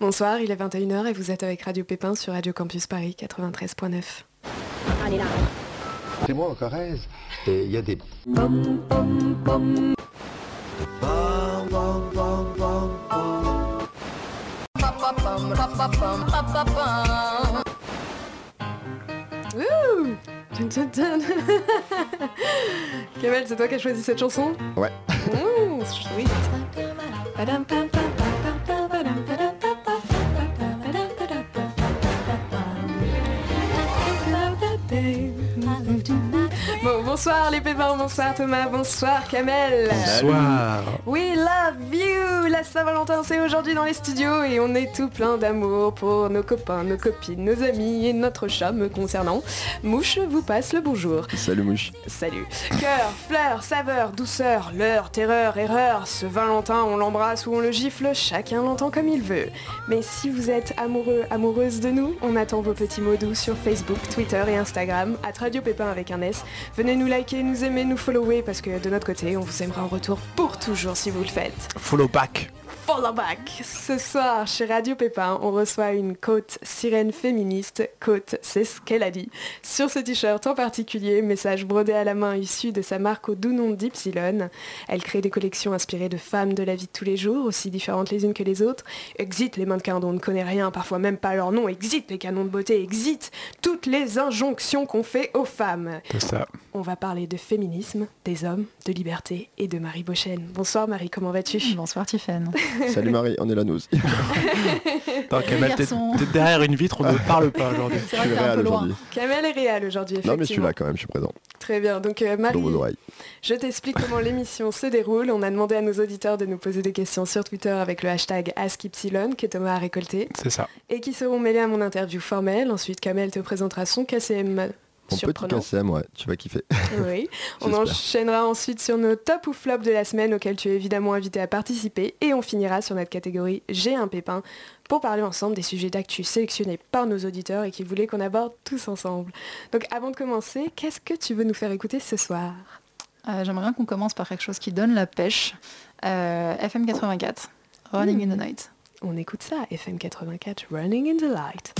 Bonsoir, il est 21h et vous êtes avec Radio Pépin sur Radio Campus Paris 93.9. Allez là. C'est moi en Corrèze. Et il y a des... Tun. Kamel, c'est toi qui as choisi cette chanson? Ouais. Ouh, sweet. Bonsoir les pépins, bonsoir Thomas, bonsoir Kamel. Bonsoir. We love you La Saint-Valentin c'est aujourd'hui dans les studios et on est tout plein d'amour pour nos copains, nos copines, nos amis et notre chat me concernant. Mouche vous passe le bonjour. Salut mouche. Salut. Cœur, fleurs, saveur, douceur, leurre, terreur, erreur. Ce Valentin, on l'embrasse ou on le gifle, chacun l'entend comme il veut. Mais si vous êtes amoureux, amoureuse de nous, on attend vos petits mots doux sur Facebook, Twitter et Instagram, à Radio Pépin avec un S. Venez nous liker, nous aimer, nous follower, parce que de notre côté, on vous aimera en retour pour toujours si vous le faites. Follow back. Follow back Ce soir, chez Radio Pépin, on reçoit une côte sirène féministe. Côte, c'est ce qu'elle a dit. Sur ce t-shirt en particulier, message brodé à la main issu de sa marque au doux nom d'Ypsilon. Elle crée des collections inspirées de femmes de la vie de tous les jours, aussi différentes les unes que les autres. Exit les mannequins dont on ne connaît rien, parfois même pas leur nom. Exit les canons de beauté. Exit toutes les injonctions qu'on fait aux femmes. C'est ça. On va parler de féminisme, des hommes, de liberté et de Marie Bochen. Bonsoir Marie, comment vas-tu? Bonsoir Tiffen. Salut Marie, on est là nous aussi. Kamel, t'es derrière une vitre, on ne parle pas aujourd'hui. C'est Je suis réel aujourd'hui. Kamel est réel aujourd'hui, Non mais je suis effectivement. là quand même, je suis présent. Très bien. Donc euh, Marie, Dans vos oreilles. je t'explique comment l'émission se déroule. On a demandé à nos auditeurs de nous poser des questions sur Twitter avec le hashtag AskYpsilon que Thomas a récolté C'est ça. et qui seront mêlés à mon interview formelle. Ensuite, Kamel te présentera son KCM Mon petit surprenant. KCM, ouais, tu vas kiffer. Oui. On enchaînera ensuite sur nos top ou flop de la semaine auxquels tu es évidemment invité à participer et on finira sur notre catégorie J'ai un pépin pour parler ensemble des sujets d'actu sélectionnés par nos auditeurs et qui voulaient qu'on aborde tous ensemble. Donc avant de commencer, qu'est-ce que tu veux nous faire écouter ce soir? Euh, J'aimerais bien qu'on commence par quelque chose qui donne la pêche. Euh, FM 84, Running in the Night. On écoute ça, FM 84, Running in the Light.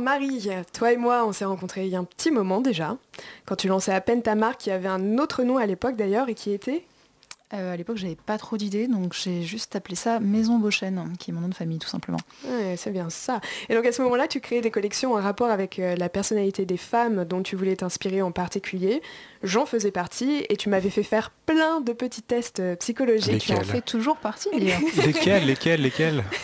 Alors Marie, toi et moi, on s'est rencontrés il y a un petit moment déjà, quand tu lançais à peine ta marque, qui avait un autre nom à l'époque d'ailleurs, et qui était Euh, à l'époque, j'avais pas trop d'idées, donc j'ai juste appelé ça Maison Beauchesne, qui est mon nom de famille tout simplement. Ouais, c'est bien ça. Et donc à ce moment-là, tu créais des collections en rapport avec euh, la personnalité des femmes dont tu voulais t'inspirer en particulier. J'en faisais partie et tu m'avais fait faire plein de petits tests euh, psychologiques. Tu en Lesquels fais toujours partie. Lesquels, lesquels, lesquels?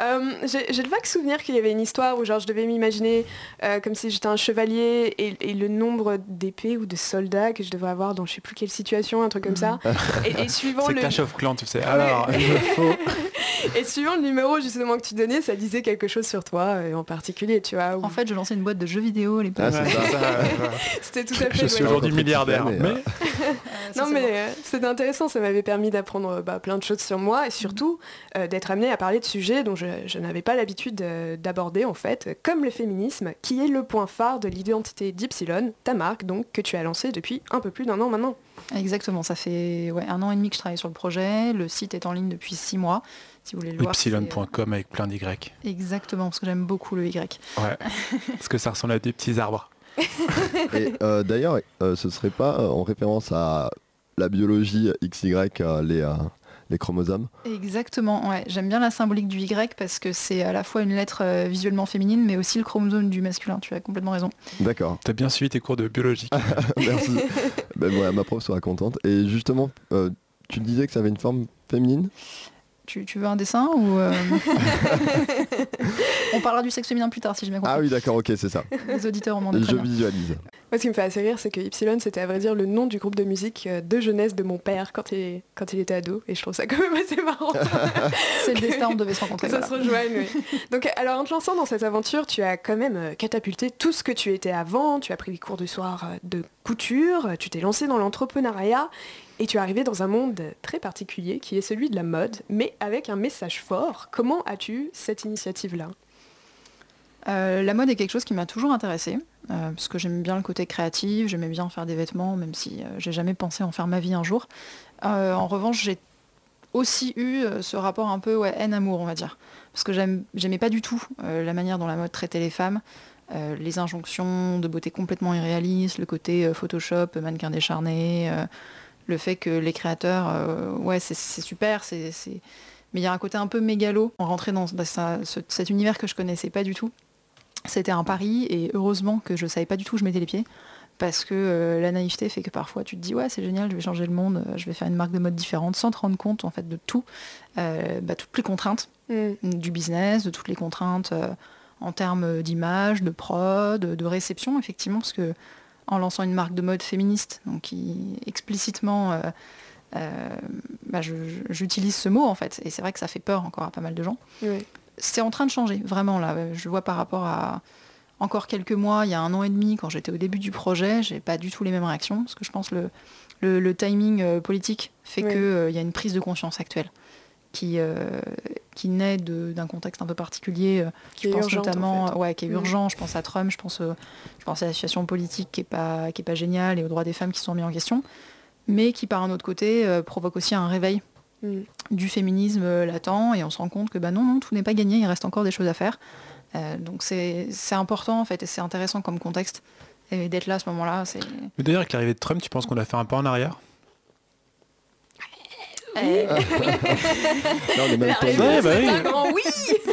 Euh, J'ai le vague souvenir qu'il y avait une histoire où genre je devais m'imaginer euh, comme si j'étais un chevalier et, et le nombre d'épées ou de soldats que je devrais avoir dans je sais plus quelle situation, un truc comme ça. Et, et suivant C'est le Clash of Clans, tu sais. Alors, Ouais. il me faut... et suivant le numéro justement que tu donnais, ça disait quelque chose sur toi euh, en particulier, tu vois. En fait, je lançais une boîte de jeux vidéo à l'époque. Ah, ouais. C'était tout à fait. Je suis ouais. Aujourd'hui rencontré milliardaire. Mais euh, Non c'est mais euh, c'était intéressant, ça m'avait permis d'apprendre euh, bah, plein de choses sur moi et surtout euh, d'être amenée à parler de sujets dont je, je n'avais pas l'habitude d'aborder en fait, comme le féminisme, qui est le point phare de l'identité d'Ypsilon, ta marque donc que tu as lancée depuis un peu plus d'un an maintenant. Exactement, ça fait ouais, un an et demi que je travaille sur le projet. Le site est en ligne depuis six mois. Si vous voulez le voir. c'est, Ypsilon.com avec plein d'Y. Exactement, parce que j'aime beaucoup le Y. Ouais. Parce que ça ressemble à des petits arbres. Et euh, d'ailleurs, euh, ce serait pas euh, en référence à la biologie XY, euh, les, euh, les chromosomes Exactement, ouais. J'aime bien la symbolique du Y parce que c'est à la fois une lettre euh, visuellement féminine, mais aussi le chromosome du masculin. Tu as complètement raison. D'accord, T'as bien suivi tes cours de biologie. merci. ben, ouais, ma prof sera contente. Et justement, euh, tu disais que ça avait une forme féminine? Tu, tu veux un dessin ou euh, On parlera du sexe féminin plus tard si j'ai bien compris. Ah oui, d'accord, ok, c'est ça. Les auditeurs au monde Je visualise. Moi ce qui me fait assez rire c'est que Ypsilon c'était à vrai dire le nom du groupe de musique euh, de jeunesse de mon père quand il, quand il était ado et je trouve ça quand même assez marrant. C'est le destin, on devait se rencontrer. ça voilà. se rejoigne, oui. Donc, alors, en te lançant dans cette aventure, tu as quand même euh, catapulté tout ce que tu étais avant. Tu as pris les cours du soir de couture, tu t'es lancé dans l'entrepreneuriat et tu es arrivé dans un monde très particulier qui est celui de la mode, mais avec un message fort. Comment as-tu cette initiative-là? Euh, la mode est quelque chose qui m'a toujours intéressée, euh, parce que j'aime bien le côté créatif, j'aimais bien faire des vêtements, même si euh, j'ai jamais pensé en faire ma vie un jour. Euh, en revanche, j'ai aussi eu ce rapport un peu haine-amour, on va dire. Parce que j'aimais pas du tout la manière dont la mode traitait les femmes, les injonctions de beauté complètement irréalistes, le côté Photoshop, mannequin décharné, le fait que les créateurs, euh, ouais, c'est- c'est super, c'est... Mais il y a un côté un peu mégalo. On rentrait dans, dans ça- ce- cet univers que je connaissais pas du tout. C'était un pari et heureusement que je savais pas du tout où je mettais les pieds parce que euh, la naïveté fait que parfois tu te dis ouais c'est génial je vais changer le monde euh, je vais faire une marque de mode différente sans te rendre compte en fait de tout euh, bah, toutes les contraintes Hmm. du business de toutes les contraintes en termes d'image de prod de réception effectivement parce que en lançant une marque de mode féministe donc qui explicitement euh, euh, bah, j'utilise ce mot en fait et c'est vrai que ça fait peur encore à pas mal de gens Oui. c'est en train de changer, vraiment là. Je vois par rapport à encore quelques mois, il y a un an et demi, quand j'étais au début du projet, j'ai pas du tout les mêmes réactions, parce que je pense le, le, le timing euh, politique fait Oui. qu'il y a une prise de conscience actuelle qui, euh, qui naît d'un contexte un peu particulier. euh, Qui je est pense urgente, en notamment, fait. ouais, qui est Mm. urgent. Je pense à Trump, je pense, euh, je pense à la situation politique qui est pas, qui est pas géniale et aux droits des femmes qui sont mis en question, mais qui par un autre côté euh, provoque aussi un réveil Hmm. du féminisme latent et on se rend compte que bah non, non, tout n'est pas gagné, il reste encore des choses à faire. Euh, donc c'est c'est important en fait et c'est intéressant comme contexte. Et d'être là à ce moment-là, c'est... Mais d'ailleurs, avec l'arrivée de Trump, tu penses qu'on a fait un pas en arrière? Euh, Là, on est même tombé. Ouais, bah oui. un grand oui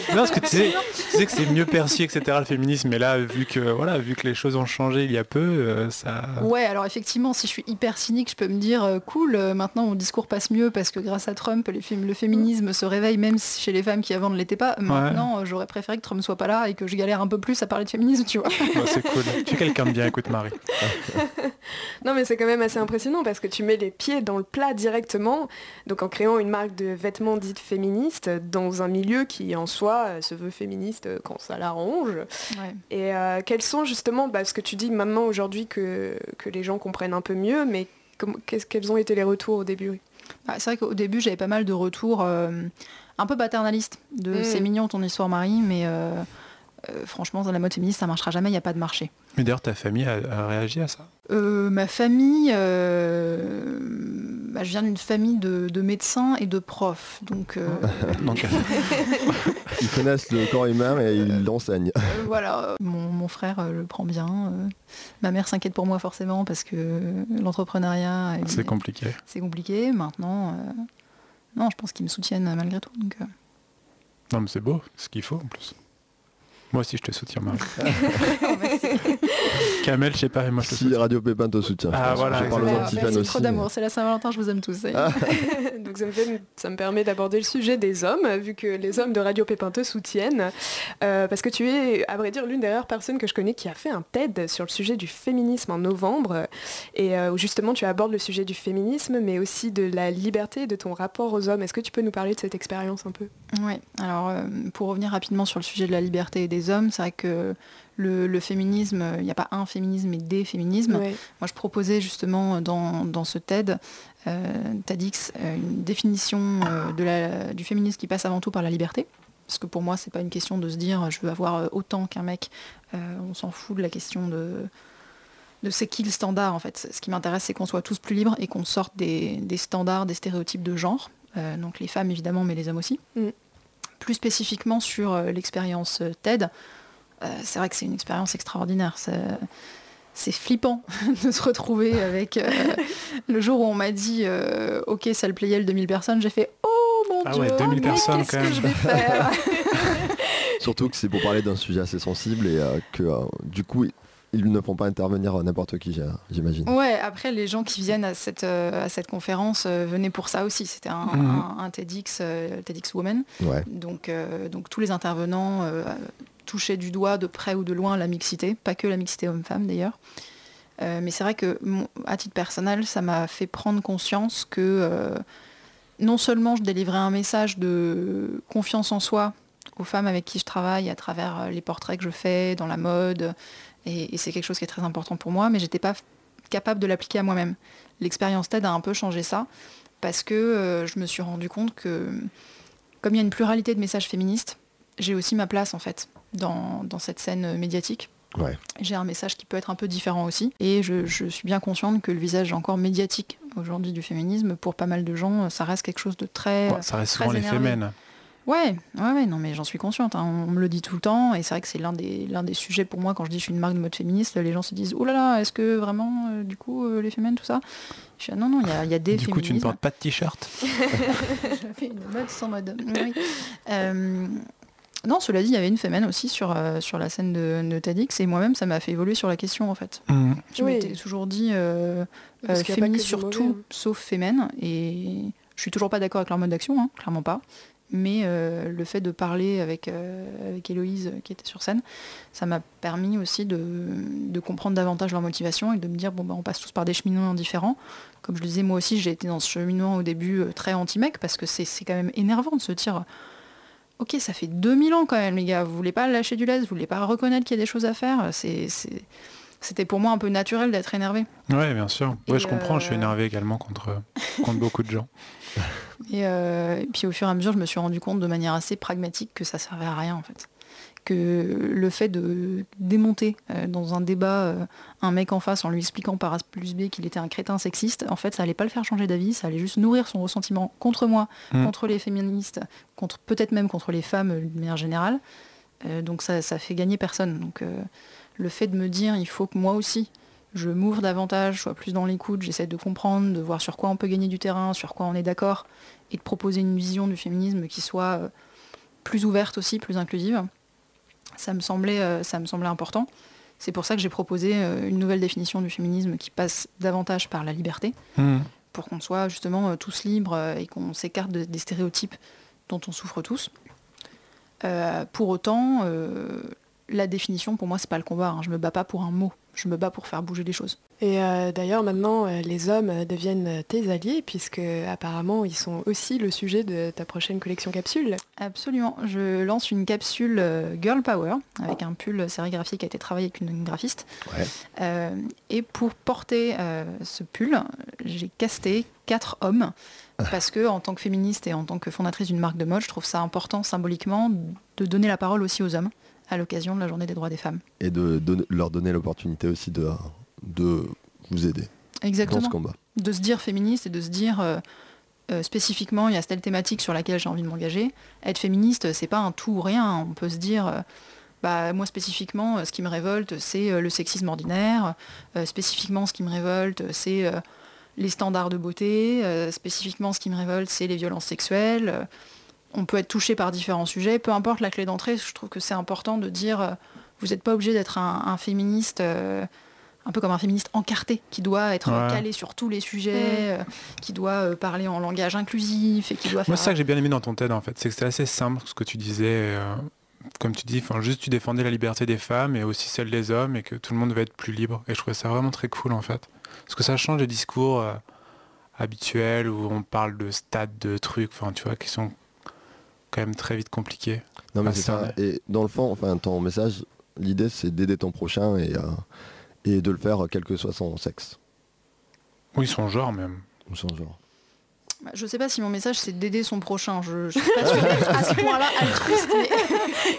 Non, parce que tu sais, tu sais que c'est mieux perçu, etc. Le féminisme, mais là, vu que voilà, vu que les choses ont changé il y a peu, euh, ça. Ouais, alors effectivement, si je suis hyper cynique, je peux me dire euh, cool, euh, maintenant mon discours passe mieux parce que grâce à Trump, les fém- le féminisme se réveille même si- chez les femmes qui avant ne l'étaient pas. Maintenant, euh, j'aurais préféré que Trump soit pas là et que je galère un peu plus à parler de féminisme, tu vois. C'est cool. Tu es quelqu'un de bien, écoute Marie. Non mais c'est quand même assez impressionnant parce que tu mets les pieds dans le plat directement, donc en créant une marque de vêtements dites féministes dans un milieu qui en soi euh, se veut féministe euh, quand ça l'arrange. Ouais. Et euh, quels sont justement, bah, parce que tu dis maintenant aujourd'hui que, que les gens comprennent un peu mieux, mais quels ont été les retours au début? Bah, c'est vrai qu'au début, j'avais pas mal de retours euh, un peu paternalistes de Mm. c'est mignon ton histoire Marie, mais euh, franchement, dans la mode féministe, ça marchera jamais, il n'y a pas de marché. Mais d'ailleurs, ta famille a, a réagi à ça? Euh, ma famille, euh, bah, je viens d'une famille de, de médecins et de profs, donc euh, Donc, euh, Ils connaissent le corps humain et ils l'enseignent. euh, voilà. Mon, mon frère euh, le prend bien. euh. ma mère s'inquiète pour moi forcément parce que l'entrepreneuriat, c'est compliqué. c'est compliqué. Maintenant, euh, non, je pense qu'ils me soutiennent malgré tout. Donc, euh, Non, mais c'est beau, ce qu'il faut en plus. Moi aussi, je te soutiens, Marie. Kamel, je sais pas, mais moi, je te Si soutiens. Radio Pépin te soutient. je Ah, pense. voilà, Je parle aux anti-fans aussi. trop d'amour. C'est la Saint-Valentin, je vous aime tous. Ah. Donc ça me, fait- ça me permet d'aborder le sujet des hommes, vu que les hommes de Radio Pépin te soutiennent, Euh, parce que tu es, à vrai dire, l'une des rares personnes que je connais qui a fait un TED sur le sujet du féminisme en novembre, et euh, où justement tu abordes le sujet du féminisme, mais aussi de la liberté et de ton rapport aux hommes. Est-ce que tu peux nous parler de cette expérience un peu? Oui, alors euh, pour revenir rapidement sur le sujet de la liberté et des hommes, c'est vrai que le, le féminisme, euh, il n'y a pas un féminisme mais des féminismes. Moi, je proposais justement dans, dans ce TED, euh, TEDx, euh, une définition euh, de la, du féminisme qui passe avant tout par la liberté. Parce que pour moi, c'est pas une question de se dire je veux avoir autant qu'un mec. On s'en fout de la question de, de c'est qui le standard en fait. Ce qui m'intéresse, c'est qu'on soit tous plus libres et qu'on sorte des, des standards, des stéréotypes de genre. Donc les femmes évidemment, mais les hommes aussi. Mm. Plus spécifiquement sur euh, l'expérience euh, TED, euh, c'est vrai que c'est une expérience extraordinaire. C'est- c'est flippant de se retrouver avec euh, le jour où on m'a dit euh, ok ça le playait le 2000 personnes j'ai fait oh mon Ah dieu ouais, 2000 mais personnes, quand que même. je vais faire Surtout que c'est pour parler d'un sujet assez sensible et euh, que euh, du coup ils ne font pas intervenir n'importe qui, j'imagine. ouais après les gens qui viennent à cette, euh, à cette conférence euh, venaient pour ça aussi c'était un, Mhm. un- un TEDx euh, TEDx Women Ouais. donc, euh, donc tous les intervenants euh, touchaient du doigt de près ou de loin la mixité, pas que la mixité homme-femme d'ailleurs. Euh, mais c'est vrai que mon- à titre personnel, ça m'a fait prendre conscience que euh, non seulement je délivrais un message de confiance en soi aux femmes avec qui je travaille à travers les portraits que je fais dans la mode, et, et c'est quelque chose qui est très important pour moi, mais j'étais pas f- capable de l'appliquer à moi-même. L'expérience TED a un peu changé ça, parce que euh, je me suis rendu compte que comme il y a une pluralité de messages féministes, j'ai aussi ma place en fait dans, dans cette scène médiatique. Ouais. J'ai un message qui peut être un peu différent aussi. Et je, je suis bien consciente que le visage encore médiatique aujourd'hui du féminisme, pour pas mal de gens, ça reste quelque chose de très... Bon, ça reste très souvent les énervé. Ouais, ouais, ouais, non mais j'en suis consciente, hein, on me le dit tout le temps, et c'est vrai que c'est l'un des, l'un des sujets pour moi quand je dis je suis une marque de mode féministe, les gens se disent oh là là, est-ce que vraiment, euh, du coup, euh, les féminines, tout ça? Je suis ah, non, non, il y a, y a des Du coup, tu ne portes pas de t-shirt? J'avais une mode sans mode. Oui. Euh, non, cela dit, il y avait une fémène aussi sur, euh, sur la scène de, de TEDx et moi-même, ça m'a fait évoluer sur la question en fait. Mhm. Je Oui. m'étais toujours dit euh, euh, féministe sur tout hein. sauf fémène et je suis toujours pas d'accord avec leur mode d'action, hein, clairement pas. Mais euh, le fait de parler avec, euh, avec Héloïse qui était sur scène, ça m'a permis aussi de, de comprendre davantage leur motivation et de me dire bon bah on passe tous par des cheminements différents. Comme je le disais moi aussi, j'ai été dans ce cheminement au début euh, très anti-mec parce que c'est quand même énervant de se dire ok ça fait 2000 ans quand même les gars, vous voulez pas lâcher du lait, vous voulez pas reconnaître qu'il y a des choses à faire, c'est c'était pour moi un peu naturel d'être énervé. Ouais, bien sûr. Ouais, je comprends, je suis énervé également contre, contre beaucoup de gens. Et, euh, et puis au fur et à mesure, je me suis rendu compte de manière assez pragmatique que ça servait à rien en fait. Que le fait de démonter euh, dans un débat euh, un mec en face en lui expliquant par A plus B qu'il était un crétin sexiste, en fait ça allait pas le faire changer d'avis, ça allait juste nourrir son ressentiment contre moi, Mm. contre les féministes, contre peut-être même contre les femmes de manière générale. Donc ça, ça fait gagner personne. Donc le fait de me dire il faut que moi aussi je m'ouvre davantage, je sois plus dans l'écoute, j'essaie de comprendre, de voir sur quoi on peut gagner du terrain, sur quoi on est d'accord, et de proposer une vision du féminisme qui soit euh, plus ouverte aussi, plus inclusive. Ça me semblait, euh, ça me semblait important. C'est pour ça que j'ai proposé euh, une nouvelle définition du féminisme qui passe davantage par la liberté, Hmm. pour qu'on soit justement tous libres et qu'on s'écarte de- des stéréotypes dont on souffre tous. Euh, pour autant, euh, la définition, pour moi, c'est pas le combat. hein. Je me bats pas pour un mot. Je me bats pour faire bouger les choses. Et euh, d'ailleurs, maintenant, euh, les hommes euh, deviennent tes alliés, puisque apparemment, ils sont aussi le sujet de ta prochaine collection capsule. Absolument. Je lance une capsule Girl Power avec un pull sérigraphié qui a été travaillé avec une graphiste. Ouais. Euh, et pour porter euh, ce pull, j'ai casté quatre hommes parce que en tant que féministe et en tant que fondatrice d'une marque de mode, je trouve ça important symboliquement de donner la parole aussi aux hommes à l'occasion de la journée des droits des femmes. Et de leur donner l'opportunité aussi de, de vous aider dans Exactement. ce combat. de se dire féministe et de se dire euh, euh, spécifiquement il y a telle thématique sur laquelle j'ai envie de m'engager. Être féministe, c'est pas un tout ou rien. On peut se dire euh, bah, moi spécifiquement, ce qui me révolte, c'est le sexisme ordinaire. Spécifiquement, ce qui me révolte, c'est les standards de beauté. Spécifiquement, ce qui me révolte, c'est les violences sexuelles. Euh, on peut être touché par différents sujets. Peu importe la clé d'entrée, je trouve que c'est important de dire euh, vous n'êtes pas obligé d'être un, un féministe. euh, un peu comme un féministe encarté qui doit être Ouais. calé sur tous les sujets, euh, qui doit euh, parler en langage inclusif et qui doit Moi, faire c'est ça que j'ai bien aimé dans ton TED, en fait. C'est que c'était assez simple, ce que tu disais. euh, comme tu dis, enfin, juste tu défendais la liberté des femmes et aussi celle des hommes et que tout le monde devait être plus libre. Et je trouvais ça vraiment très cool, en fait. Parce que ça change des discours euh, habituels où on parle de stades, de trucs, enfin, tu vois, qui sont quand même très vite compliqués. Non mais ça. Et dans le fond, enfin ton message, l'idée c'est d'aider ton prochain et, euh, et de le faire euh, quel que soit son sexe Oui, son genre même. ou son genre. Bah, Je sais pas si mon message c'est d'aider son prochain. Je, je suis pas sûre à ce point-là altruiste.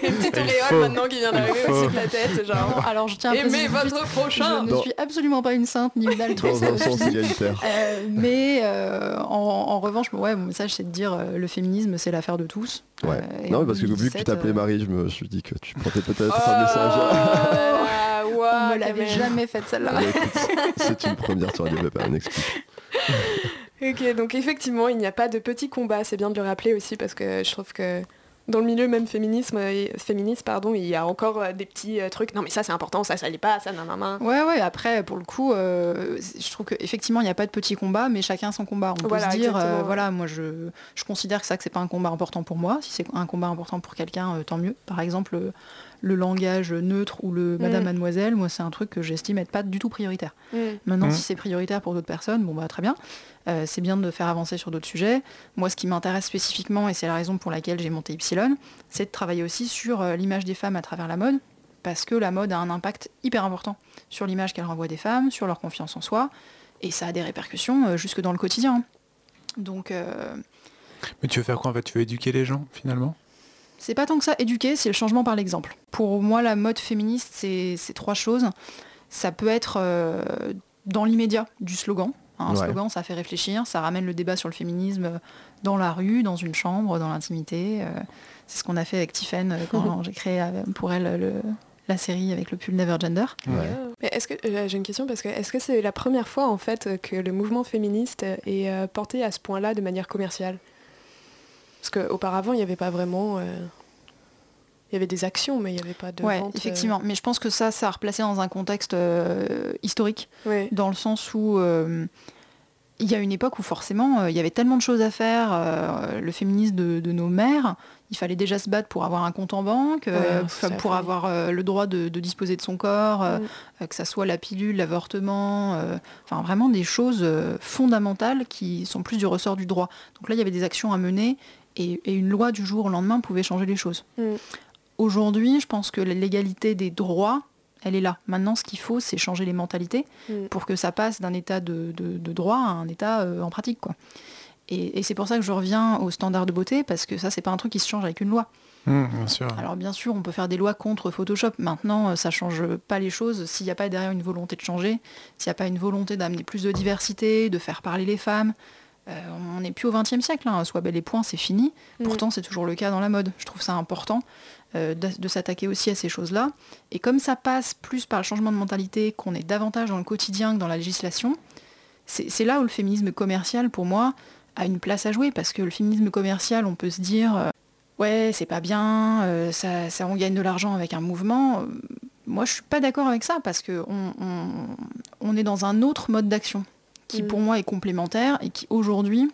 Une petite auréole maintenant qui vient d'arriver au-dessus de la tête, genre. Alors je tiens à Aimez votre suite, prochain Je ne suis absolument pas une sainte ni une altruiste. Dans un sens égalitaire. Euh, mais euh, en, en revanche, ouais, mon message c'est de dire euh, le féminisme c'est l'affaire de tous. Ouais. Euh, et non parce que vu que tu 2017, t'appelais Marie, je me suis dit que tu portais peut-être Oh, un message. ah, On me l'avait jamais faite celle-là. c'est une première sur Radio Pépin, on explique. Ok, donc effectivement, il n'y a pas de petits combats, c'est bien de le rappeler aussi parce que je trouve que dans le milieu même féminisme, euh, féministe, pardon, il y a encore euh, des petits euh, trucs. Non mais ça c'est important, ça ça l'est pas, ça nan nan nan. Ouais, ouais, après, pour le coup, euh, je trouve qu'effectivement, il n'y a pas de petit combat, mais chacun son combat. On Voilà, peut se dire, euh, voilà, moi, je, je considère que ça, que c'est pas un combat important pour moi. Si c'est un combat important pour quelqu'un, euh, tant mieux. Par exemple, le, langage neutre ou le madame, Mm. mademoiselle, moi, c'est un truc que j'estime être pas du tout prioritaire. Maintenant, Mm. si c'est prioritaire pour d'autres personnes, bon, bah, très bien. Euh, c'est bien de faire avancer sur d'autres sujets. Moi, ce qui m'intéresse spécifiquement, et c'est la raison pour laquelle j'ai monté Ypsilon, c'est de travailler aussi sur euh, l'image des femmes à travers la mode, parce que la mode a un impact hyper important sur l'image qu'elle renvoie des femmes, sur leur confiance en soi, et ça a des répercussions euh, jusque dans le quotidien. Donc, euh, Mais tu veux faire quoi en fait? Tu veux éduquer les gens finalement? C'est pas tant que ça éduquer, c'est le changement par l'exemple. Pour moi, la mode féministe, c'est trois choses. Ça peut être euh, dans l'immédiat du slogan. hein, un Ouais. slogan, ça fait réfléchir, ça ramène le débat sur le féminisme dans la rue, dans une chambre, dans l'intimité. euh, c'est ce qu'on a fait avec Tiffen euh, quand j'ai créé pour elle le- la série avec le pull Never Gender. Ouais. Est-ce que j'ai une question parce que est-ce que c'est la première fois en fait que le mouvement féministe est porté à ce point-là de manière commerciale? Parce qu'auparavant il n'y avait pas vraiment, euh, il y avait des actions mais il n'y avait pas de ouais, vente, euh, effectivement. Mais je pense que ça, ça a replacé dans un contexte euh, historique. dans le sens où euh, il y a une époque où forcément euh, il y avait tellement de choses à faire, le féminisme de, de nos mères, il fallait déjà se battre pour avoir un compte en banque, la pour avoir le droit de, de disposer de son corps, Mm. que ça soit la pilule, l'avortement, enfin vraiment des choses fondamentales qui sont plus du ressort du droit. Donc là il y avait des actions à mener et, et une loi du jour au lendemain pouvait changer les choses. Mm. Aujourd'hui, je pense que l'égalité des droits, elle est là. Maintenant, ce qu'il faut, c'est changer les mentalités Mm. pour que ça passe d'un état de, de- de droit à un état euh, en pratique. Quoi. Et, et c'est pour ça que je reviens aux standards de beauté, parce que ça, c'est pas un truc qui se change avec une loi. Bien sûr. Alors bien sûr, on peut faire des lois contre Photoshop. Maintenant, euh, ça change pas les choses s'il n'y a pas derrière une volonté de changer, s'il n'y a pas une volonté d'amener plus de diversité, de faire parler les femmes. Euh, on n'est plus au XXe siècle, hein. soit bel et point, c'est fini. Pourtant, c'est toujours le cas dans la mode. Je trouve ça important euh, de, de s'attaquer aussi à ces choses-là. Et comme ça passe plus par le changement de mentalité, qu'on est davantage dans le quotidien que dans la législation, c'est là où le féminisme commercial, pour moi, a une place à jouer. Parce que le féminisme commercial, on peut se dire, euh, ouais, c'est pas bien, ça, ça, on gagne de l'argent avec un mouvement. Moi, je suis pas d'accord avec ça, parce qu'on on, on est dans un autre mode d'action qui, Mm. pour moi, est complémentaire et qui, aujourd'hui,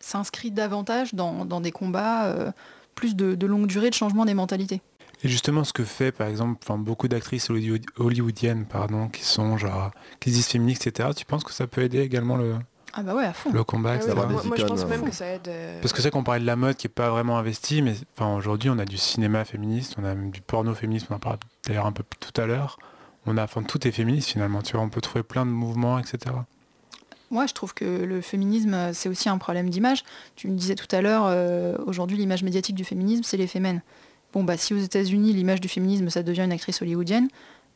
s'inscrit davantage dans, dans des combats euh, plus de, de longue durée de changement des mentalités. Et justement, ce que fait, par exemple, enfin, beaucoup d'actrices hollywood- hollywoodiennes, pardon, qui sont genre, qui se disent féministes, etc. Tu penses que ça peut aider également le, Ah bah ouais, à fond. le combat, Ah moi, je pense même que ça aide. euh, Parce que c'est qu'on parlait de la mode qui est pas vraiment investie, mais enfin, aujourd'hui on a du cinéma féministe, on a même du porno féministe, on en parle d'ailleurs un peu tout à l'heure. On a, enfin, tout est féministe finalement, tu vois, on peut trouver plein de mouvements, etc. Moi, je trouve que le féminisme, euh, c'est aussi un problème d'image. Tu me disais tout à l'heure, euh, aujourd'hui, l'image médiatique du féminisme, c'est les fémènes. Bon, bah, si aux États-Unis, l'image du féminisme, ça devient une actrice hollywoodienne,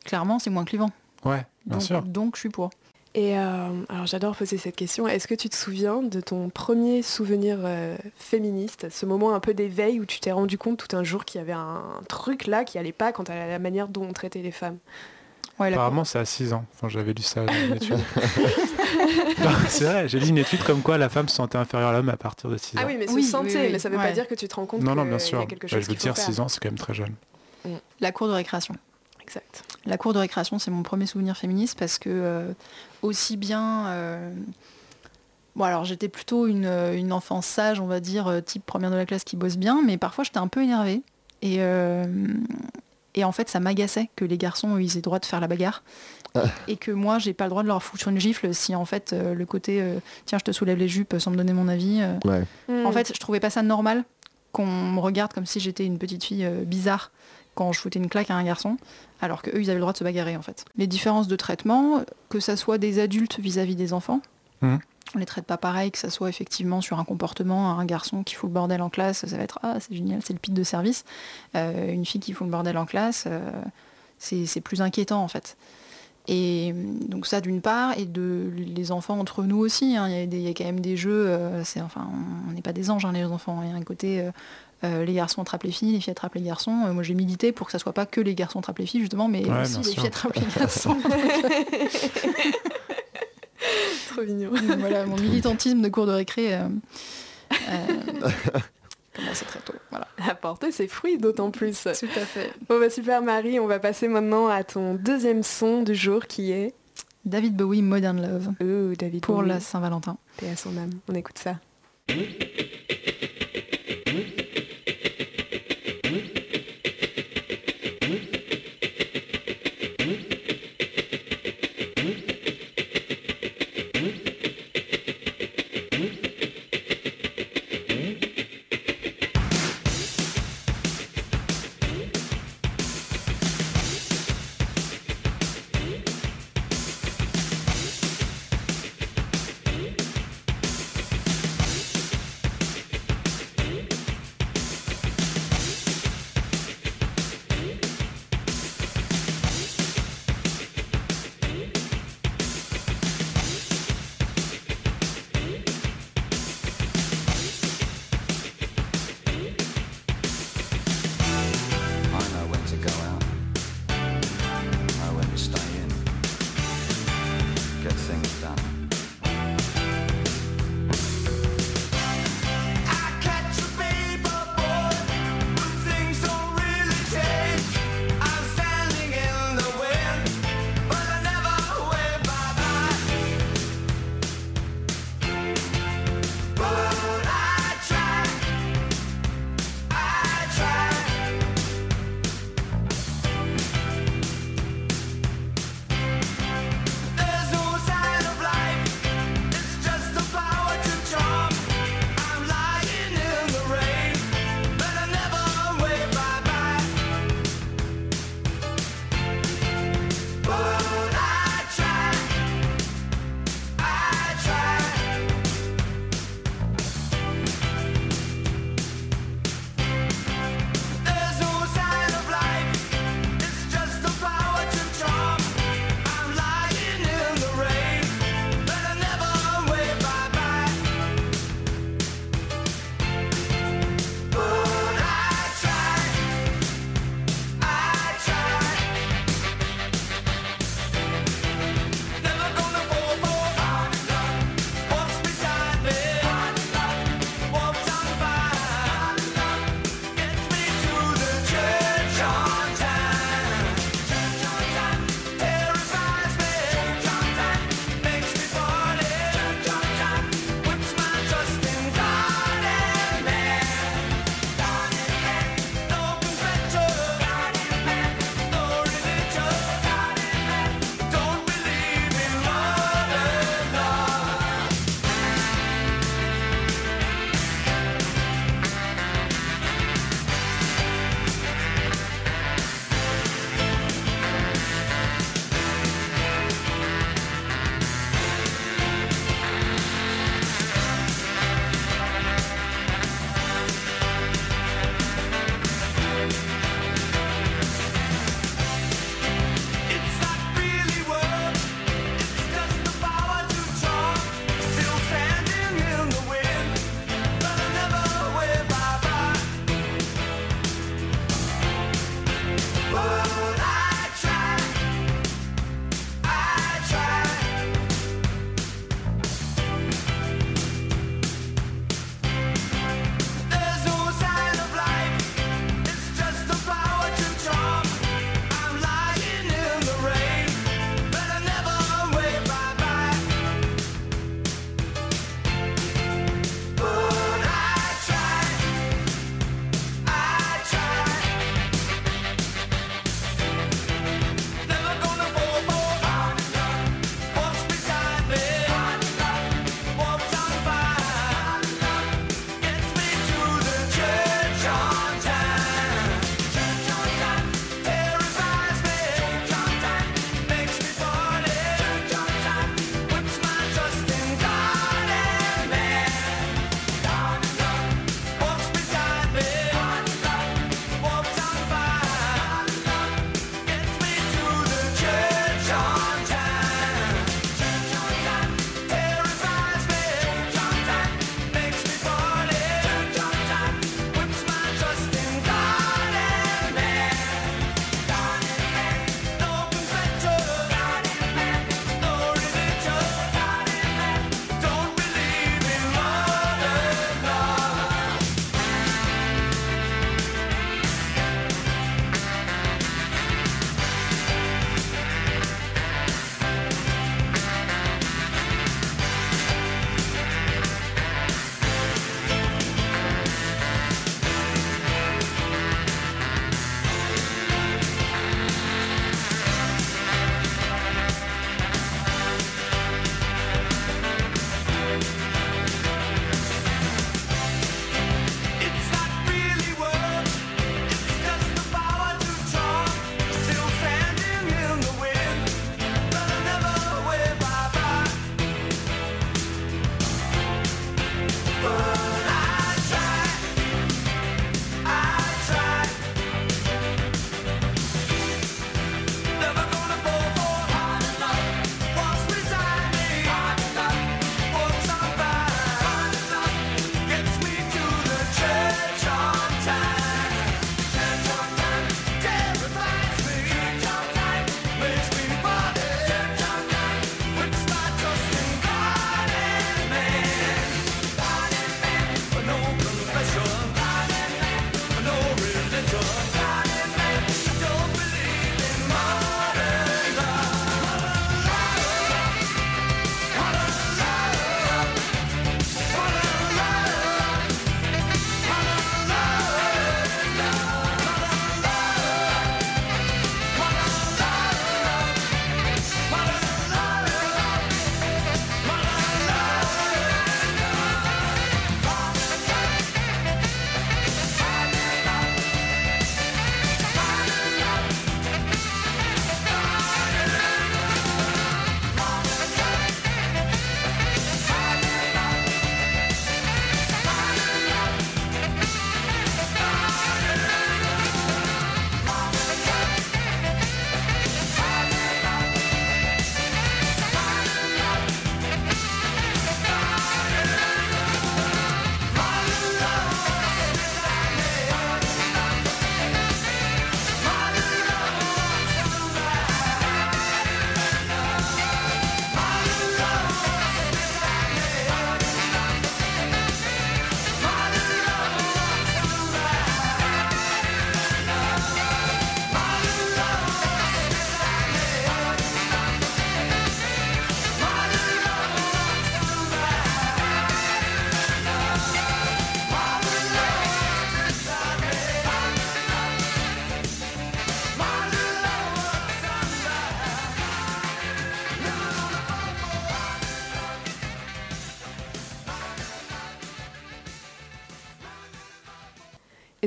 clairement, c'est moins clivant. Ouais, bien donc, sûr. donc, je suis pour. Et euh, alors j'adore poser cette question. Est-ce que tu te souviens de ton premier souvenir euh, féministe, ce moment un peu d'éveil où tu t'es rendu compte tout un jour qu'il y avait un, truc là qui allait pas quant à la manière dont on traitait les femmes? Ouais, Apparemment c'est à 6 ans, enfin, j'avais lu ça dans une étude. C'est vrai, j'ai lu une étude comme quoi la femme se sentait inférieure à l'homme à partir de 6 ans. Ah oui, mais se Oui, sentait, oui, oui. mais ça veut pas dire que tu te rends compte non, non, bien y sûr. a quelque Bah, chose je veux dire, faire. 6 ans c'est quand même très jeune. la cour de récréation. Exact. La cour de récréation, c'est mon premier souvenir féministe parce que euh, aussi bien... euh, Bon alors j'étais plutôt une, euh, une enfant sage, on va dire, type première de la classe qui bosse bien, mais parfois j'étais un peu énervée. Et, euh, et en fait ça m'agaçait que les garçons eux, ils aient le droit de faire la bagarre. Et que moi j'ai pas le droit de leur foutre une gifle si en fait euh, le côté euh, tiens je te soulève les jupes sans me donner mon avis. euh, Ouais. Hmm. en fait, je trouvais pas ça normal qu'on me regarde comme si j'étais une petite fille euh, bizarre quand je foutais une claque à un garçon, alors qu'eux, ils avaient le droit de se bagarrer, en fait. Les différences de traitement, que ça soit des adultes vis-à-vis des enfants, Mhm. On les traite pas pareil, que ça soit effectivement sur un comportement, un garçon qui fout le bordel en classe, ça va être « Ah, c'est génial, c'est le pit de service Euh, Une fille qui fout le bordel en classe, euh, c'est plus inquiétant, en fait. Et euh, donc ça d'une part, et de les enfants entre nous aussi, hein, il y, a y quand même des jeux, euh, c'est enfin on n'est pas des anges hein, les enfants, il y a un côté les garçons attrapent les filles, les filles attrapent les garçons. Moi j'ai milité pour que ça soit pas que les garçons attrapent les filles justement, mais Ouais, aussi les filles attrapent les garçons. Trop mignon. Donc voilà, mon militantisme de cours de récré euh, euh, commence très tôt. Voilà. A porté ses fruits d'autant plus. Tout à fait. Bon bah super Marie, on va passer maintenant à ton deuxième son du jour qui est David Bowie, Modern Love, Oh David pour Bowie. la Saint-Valentin. Paix à son âme. On écoute ça. Et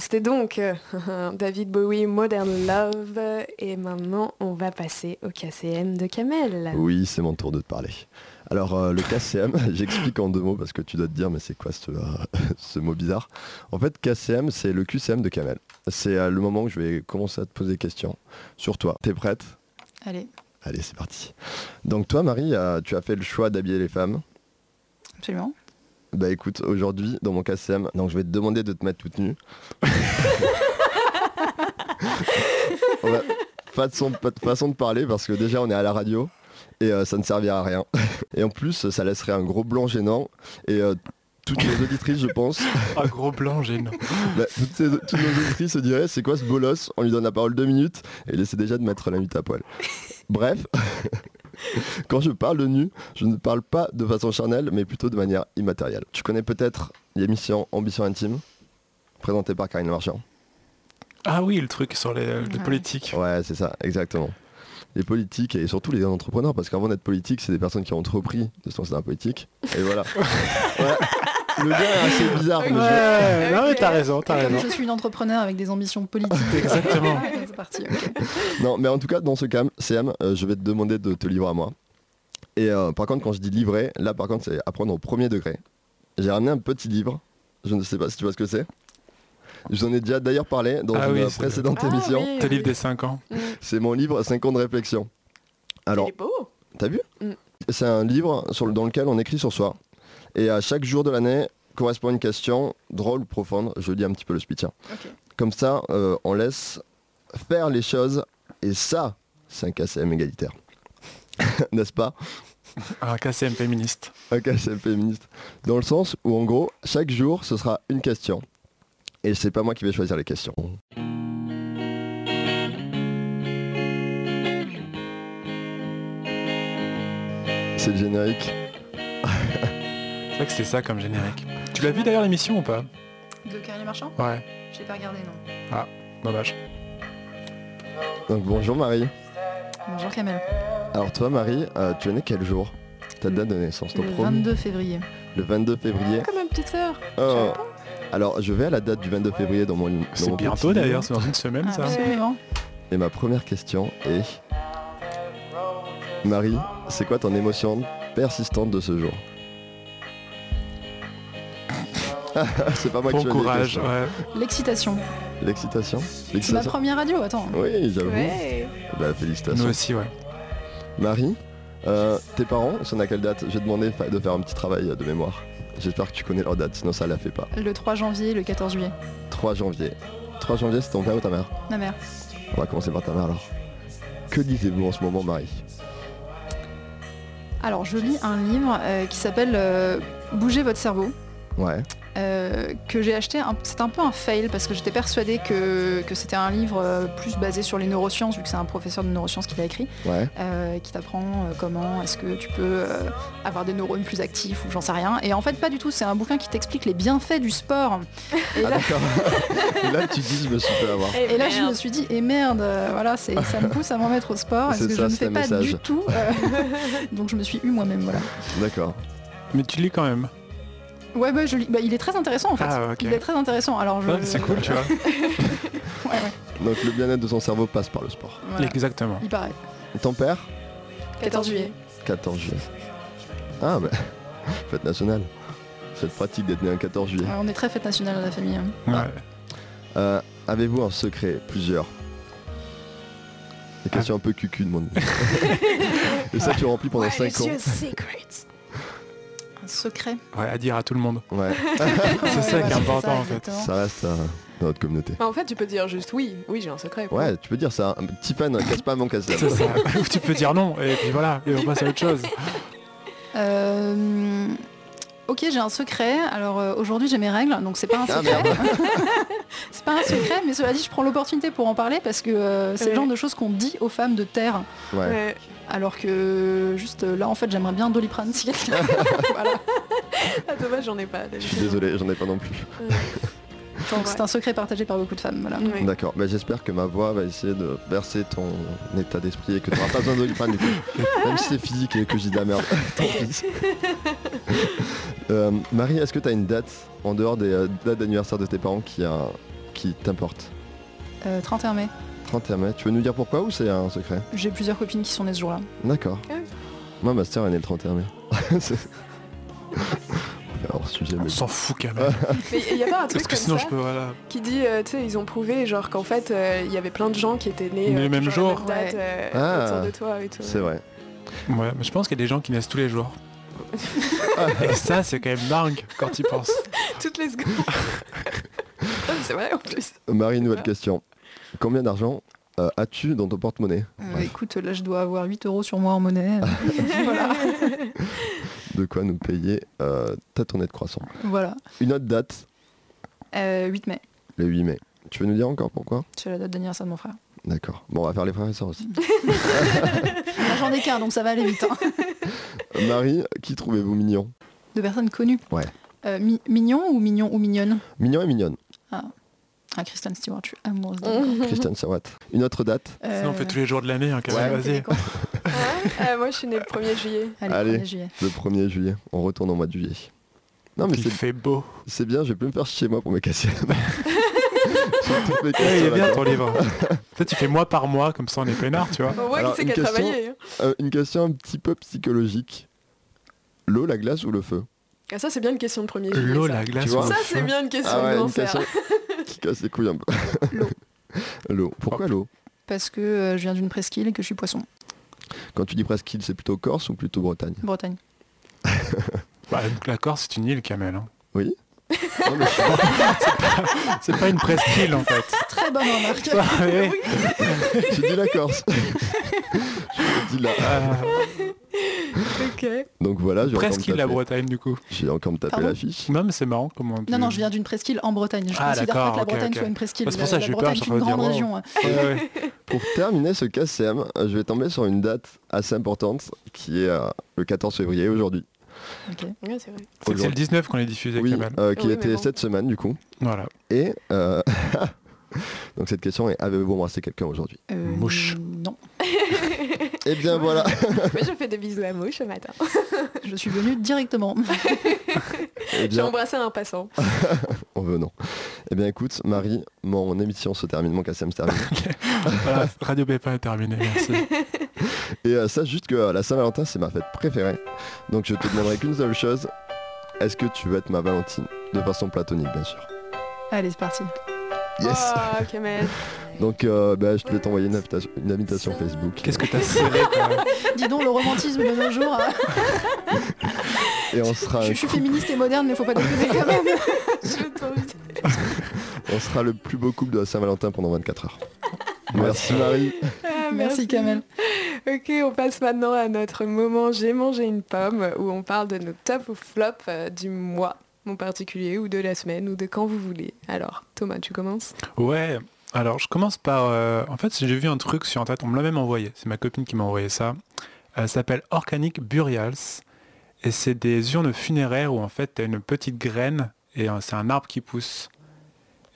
c'était donc euh, David Bowie, Modern Love. Et maintenant, on va passer au KCM de Kamel. Oui, c'est mon tour de te parler. Alors euh, le KCM, j'explique en deux mots parce que tu dois te dire mais c'est quoi ce, euh, ce mot bizarre? En fait KCM c'est le QCM de Kamel. C'est euh, le moment où je vais commencer à te poser des questions sur toi. T'es prête? Allez, Allez c'est parti. Donc toi Marie, euh, tu as fait le choix d'habiller les femmes? absolument. Bah écoute, aujourd'hui dans mon KCM, donc je vais te demander de te mettre toute nue. On va- façon, pas de façon de parler parce que déjà on est à la radio et euh, ça ne servira à rien. Et en plus ça laisserait un gros blanc gênant et euh, toutes nos auditrices je pense, Un gros blanc gênant. bah, toutes, ces- toutes nos auditrices se diraient c'est quoi ce bolos? On lui donne la parole deux minutes et il essaie déjà de mettre la mythe à poil. Bref, quand je parle de nu, je ne parle pas de façon charnelle mais plutôt de manière immatérielle. Tu connais peut-être l'émission Ambition Intime présentée par Karine Marchand Ah oui, le truc sur les, les Ouais. politiques. Ouais, c'est ça, exactement. Les politiques et surtout les entrepreneurs, parce qu'avant d'être politique, c'est des personnes qui ont entrepris de se lancer dans la politique. Et voilà. Ouais. Le lien est assez bizarre, mais je- Ouais, non mais t'as raison, t'as raison. je suis une entrepreneur avec des ambitions politiques. Exactement. c'est parti. ok. Non, mais en tout cas, dans ce cas, CM, euh, je vais te demander de te livrer à moi. Et euh, par contre, quand je dis livrer, là, par contre, c'est apprendre au premier degré. J'ai ramené un petit livre. Je ne sais pas si tu vois ce que c'est. Je vous en ai déjà d'ailleurs parlé dans Ah une oui, précédente Ah émission. oui, Tes oui. livres des 5 ans. Mm. C'est mon livre 5 ans de réflexion. Alors, Il est beau. T'as vu Mm. C'est un livre sur le- dans lequel on écrit sur soi. Et à chaque jour de l'année correspond une question drôle ou profonde. Je lis un petit peu le speech. hein. Comme ça, euh, on laisse faire les choses. Et ça, c'est un KCM égalitaire. N'est-ce pas? Un KCM féministe. Un KCM féministe. Dans le sens où, en gros, chaque jour, ce sera une question. Et c'est pas moi qui vais choisir les questions. C'est le générique. C'est vrai que c'était ça comme générique. Tu l'as vu d'ailleurs l'émission ou pas? De Karine Marchand? Ouais, Je l'ai pas regardé, non. dommage. Donc bonjour Marie. Bonjour Kamel. Alors toi Marie, euh, tu es née quel jour? Ta date de naissance, ton Le premier 22 février. Le 22 février. Comme ma petite sœur. Oh. Alors je vais à la date du 22 février dans mon dans C'est mon bientôt petit d'ailleurs, livre. c'est dans une semaine ça. Absolument. Et ma première question est Marie, c'est quoi ton émotion persistante de ce jour? C'est pas moi Bon qui courage, ouais. L'excitation. L'excitation C'est ma première radio, attends. Oui, j'avoue. Ouais. Bah Nous félicitations. aussi, ouais. Marie, euh, tes parents, sont à quelle date demander fa- de faire un petit travail de mémoire. J'espère que tu connais leur date, sinon ça la fait pas. Le 3 janvier, le 14 juillet. 3 janvier. 3 janvier, c'est ton père ou ta mère? Ma mère. On va commencer par ta mère alors. Que lisez-vous en ce moment, Marie? Alors, je lis un livre euh, qui s'appelle euh, Bougez votre cerveau. Ouais. Euh, que j'ai acheté, un- c'est un peu un fail parce que j'étais persuadée que, que c'était un livre euh, plus basé sur les neurosciences, vu que c'est un professeur de neurosciences qui l'a écrit, Ouais. euh, qui t'apprend comment est-ce que tu peux euh, avoir des neurones plus actifs ou j'en sais rien. Et en fait, pas du tout, c'est un bouquin qui t'explique les bienfaits du sport. Et Ah là, d'accord. Et là tu dis je me suis fait avoir. et là, je me suis dit, et merde, euh, voilà, c'est, ça me pousse à m'en mettre au sport, parce que ça, je ne fais pas message. du tout. euh, donc je me suis eu moi-même, voilà. D'accord. Mais tu lis quand même. Ouais, bah, je lis- bah, il est très intéressant en fait. Ah, ok. Il est très intéressant. Alors je... Ouais, c'est cool, tu vois. Ouais, ouais, Donc le bien-être de son cerveau passe par le sport. voilà. Exactement. Il paraît. Ton père? 14 juillet. 14 juillet. Ah bah, fête nationale. C'est pratique d'être né un 14 juillet. Ouais, on est très fête nationale dans la famille. hein. Ouais. Euh, Avez-vous un secret? Plusieurs. Des Ah. questions un peu cucu de mon Et ça tu remplis pendant 5 ans. secret? Un secret. Ouais, à dire à tout le monde. Ouais. C'est ça qui est important en fait. Ça reste euh, dans notre communauté. Bah, en fait, tu peux dire juste oui. Oui, j'ai un secret. Ouais, tu peux dire ça. Un petit fan, casse pas mon casse. Ou tu peux dire non, et puis voilà, et on passe à autre chose. Euh, Ok, j'ai un secret. Alors euh, aujourd'hui j'ai mes règles, donc c'est pas un Ah, secret. c'est pas un secret, mais cela dit, je prends l'opportunité pour en parler parce que euh, c'est Ouais. le genre de choses qu'on dit aux femmes de terre. Ouais. Alors que juste euh, là en fait j'aimerais bien Doliprane si quelqu'un. voilà. Ah, dommage, j'en ai pas. Je suis désolé, j'en ai pas non plus. Donc c'est un secret partagé par beaucoup de femmes. Voilà. D'accord, bah, j'espère que ma voix va essayer de bercer ton état d'esprit et que tu n'auras pas besoin de Doliprane. Même si c'est physique et que je dis de la merde. Tant pis. Euh, Marie, est-ce que tu as une date en dehors des euh, dates d'anniversaire de tes parents qui, a- qui t'importe? Euh, 31 mai. 31 mai. Tu veux nous dire pourquoi ou c'est un secret J'ai plusieurs copines qui sont nées ce jour-là. D'accord. Ah. Moi, ma sœur est née le 31 mai. C'est- Alors, sujet, On s'en fout quand même. Mais il y a pas un truc Parce que comme sinon ça je peux voilà. qui dit, euh, tu sais, ils ont prouvé genre qu'en fait euh, il y avait plein de gens qui étaient nés euh, le même jour. la même date, Ouais. euh, Ah. autour de toi et tout. C'est vrai. Ouais, mais je pense qu'il y a des gens qui naissent tous les jours. Et ça c'est quand même dingue quand tu y penses. Toutes les secondes. Ah, c'est vrai en plus. Marie, nouvelle Ouais. question. Combien d'argent euh, as-tu dans ton porte-monnaie? Euh, écoute, là je dois avoir 8 euros sur moi en monnaie. De quoi nous payer euh, ta tournée de croissant. voilà. Une autre date, Euh, 8 mai. le 8 mai. Tu veux nous dire encore pourquoi? C'est la date d'anniversaire de mon frère. D'accord. Bon, on va faire les frères et sœurs aussi. J'en ai qu'un, donc ça va aller vite. hein. Marie, qui trouvez-vous mignon? De personnes connues. Ouais. Euh, mi- mignon ou mignon ou mignonne? Mignon et mignonne. Ah, Kristen Stewart, je suis amoureuse d'elle. Christian Servat. Une autre date Euh, Sinon on fait tous les jours de l'année, hein, quand même, Ouais. vas-y. Euh, moi je suis née le 1er juillet. Allez, Allez. 1er juillet. Le 1er juillet. On retourne au mois de juillet. Non, mais Il c'est fait beau. c'est bien, je vais plus me faire chez moi pour me casser la main. Ouais, il est bien ton livre. Peut-être tu fais mois par mois, comme ça on est peinard, tu vois. On voit Alors, une question- travaillé. hein. Euh, une question un petit peu psychologique. L'eau, la glace ou le feu? Ah, ça c'est bien une question de 1er juillet. L'eau, ça. la glace, Ça c'est bien une question Ah ouais, de une cancer. question qui casse les couilles un peu. L'eau. L'eau. Pourquoi l'eau? Parce que euh, je viens d'une presqu'île et que je suis poisson. Quand tu dis presque île, c'est plutôt Corse ou plutôt Bretagne? Bretagne. Bah, la Corse c'est une île, Kamel. hein. Oui C'est pas une presqu'île en fait. Très bonne remarque. Ouais. J'ai dit la Corse. je dis là. Euh, Ok. Donc voilà, presqu'île la Bretagne du coup. Je vais encore me taper l'affiche. Non mais c'est marrant comment tu... Non, non, je viens d'une presqu'île en Bretagne. Je Ah, considère pas d'accord, que la Bretagne ok. soit une presqu'île. C'est pour ça que j'ai eu peur, c'est suis une grande région. Pour terminer ce KCM, je vais tomber sur une date assez importante qui est euh, le 14 février aujourd'hui. Ok. Ouais, c'est le 19 qu'on est diffusé, Oui, euh, qui Oui, était bon. cette semaine du coup. Voilà. Et euh, donc cette question est avez-vous embrassé quelqu'un aujourd'hui? Euh, Mouche. Non. Eh bien voilà. Mais je fais des bisous à Mouche ce matin. Je suis venue directement. Eh J'ai embrassé un passant. en venant. Eh bien écoute, Marie, mon émission se termine, mon KCM se termine. Voilà, Radio Pépin est terminé, merci. Et euh, sache juste que euh, la Saint-Valentin, c'est ma fête préférée. Donc je te demanderai qu'une seule chose. Est-ce que tu veux être ma Valentine? De façon platonique, bien sûr. Allez, c'est parti. Yes Oh, Kamel. Donc euh, bah, je vais t'envoyer une invitation, une invitation Facebook. Qu'est-ce que t'as serré quand même Dis donc, le romantisme de nos jours. hein. Et on sera, Je, suis féministe et moderne, mais faut pas déconner quand même. Je on sera le plus beau couple de la Saint-Valentin pendant 24 heures. Merci Marie. Ah, Merci, Kamel. Ok, on passe maintenant à notre moment J'ai mangé une pomme où on parle de nos top ou flop euh, du mois en particulier ou de la semaine ou de quand vous voulez. Alors, Thomas, tu commences? Ouais, alors je commence par... euh, en fait, j'ai vu un truc sur Internet, on me l'a même envoyé, c'est ma copine qui m'a envoyé ça. Euh, ça s'appelle Organic Burials. Et c'est des urnes funéraires où en fait tu as une petite graine et euh, c'est un arbre qui pousse.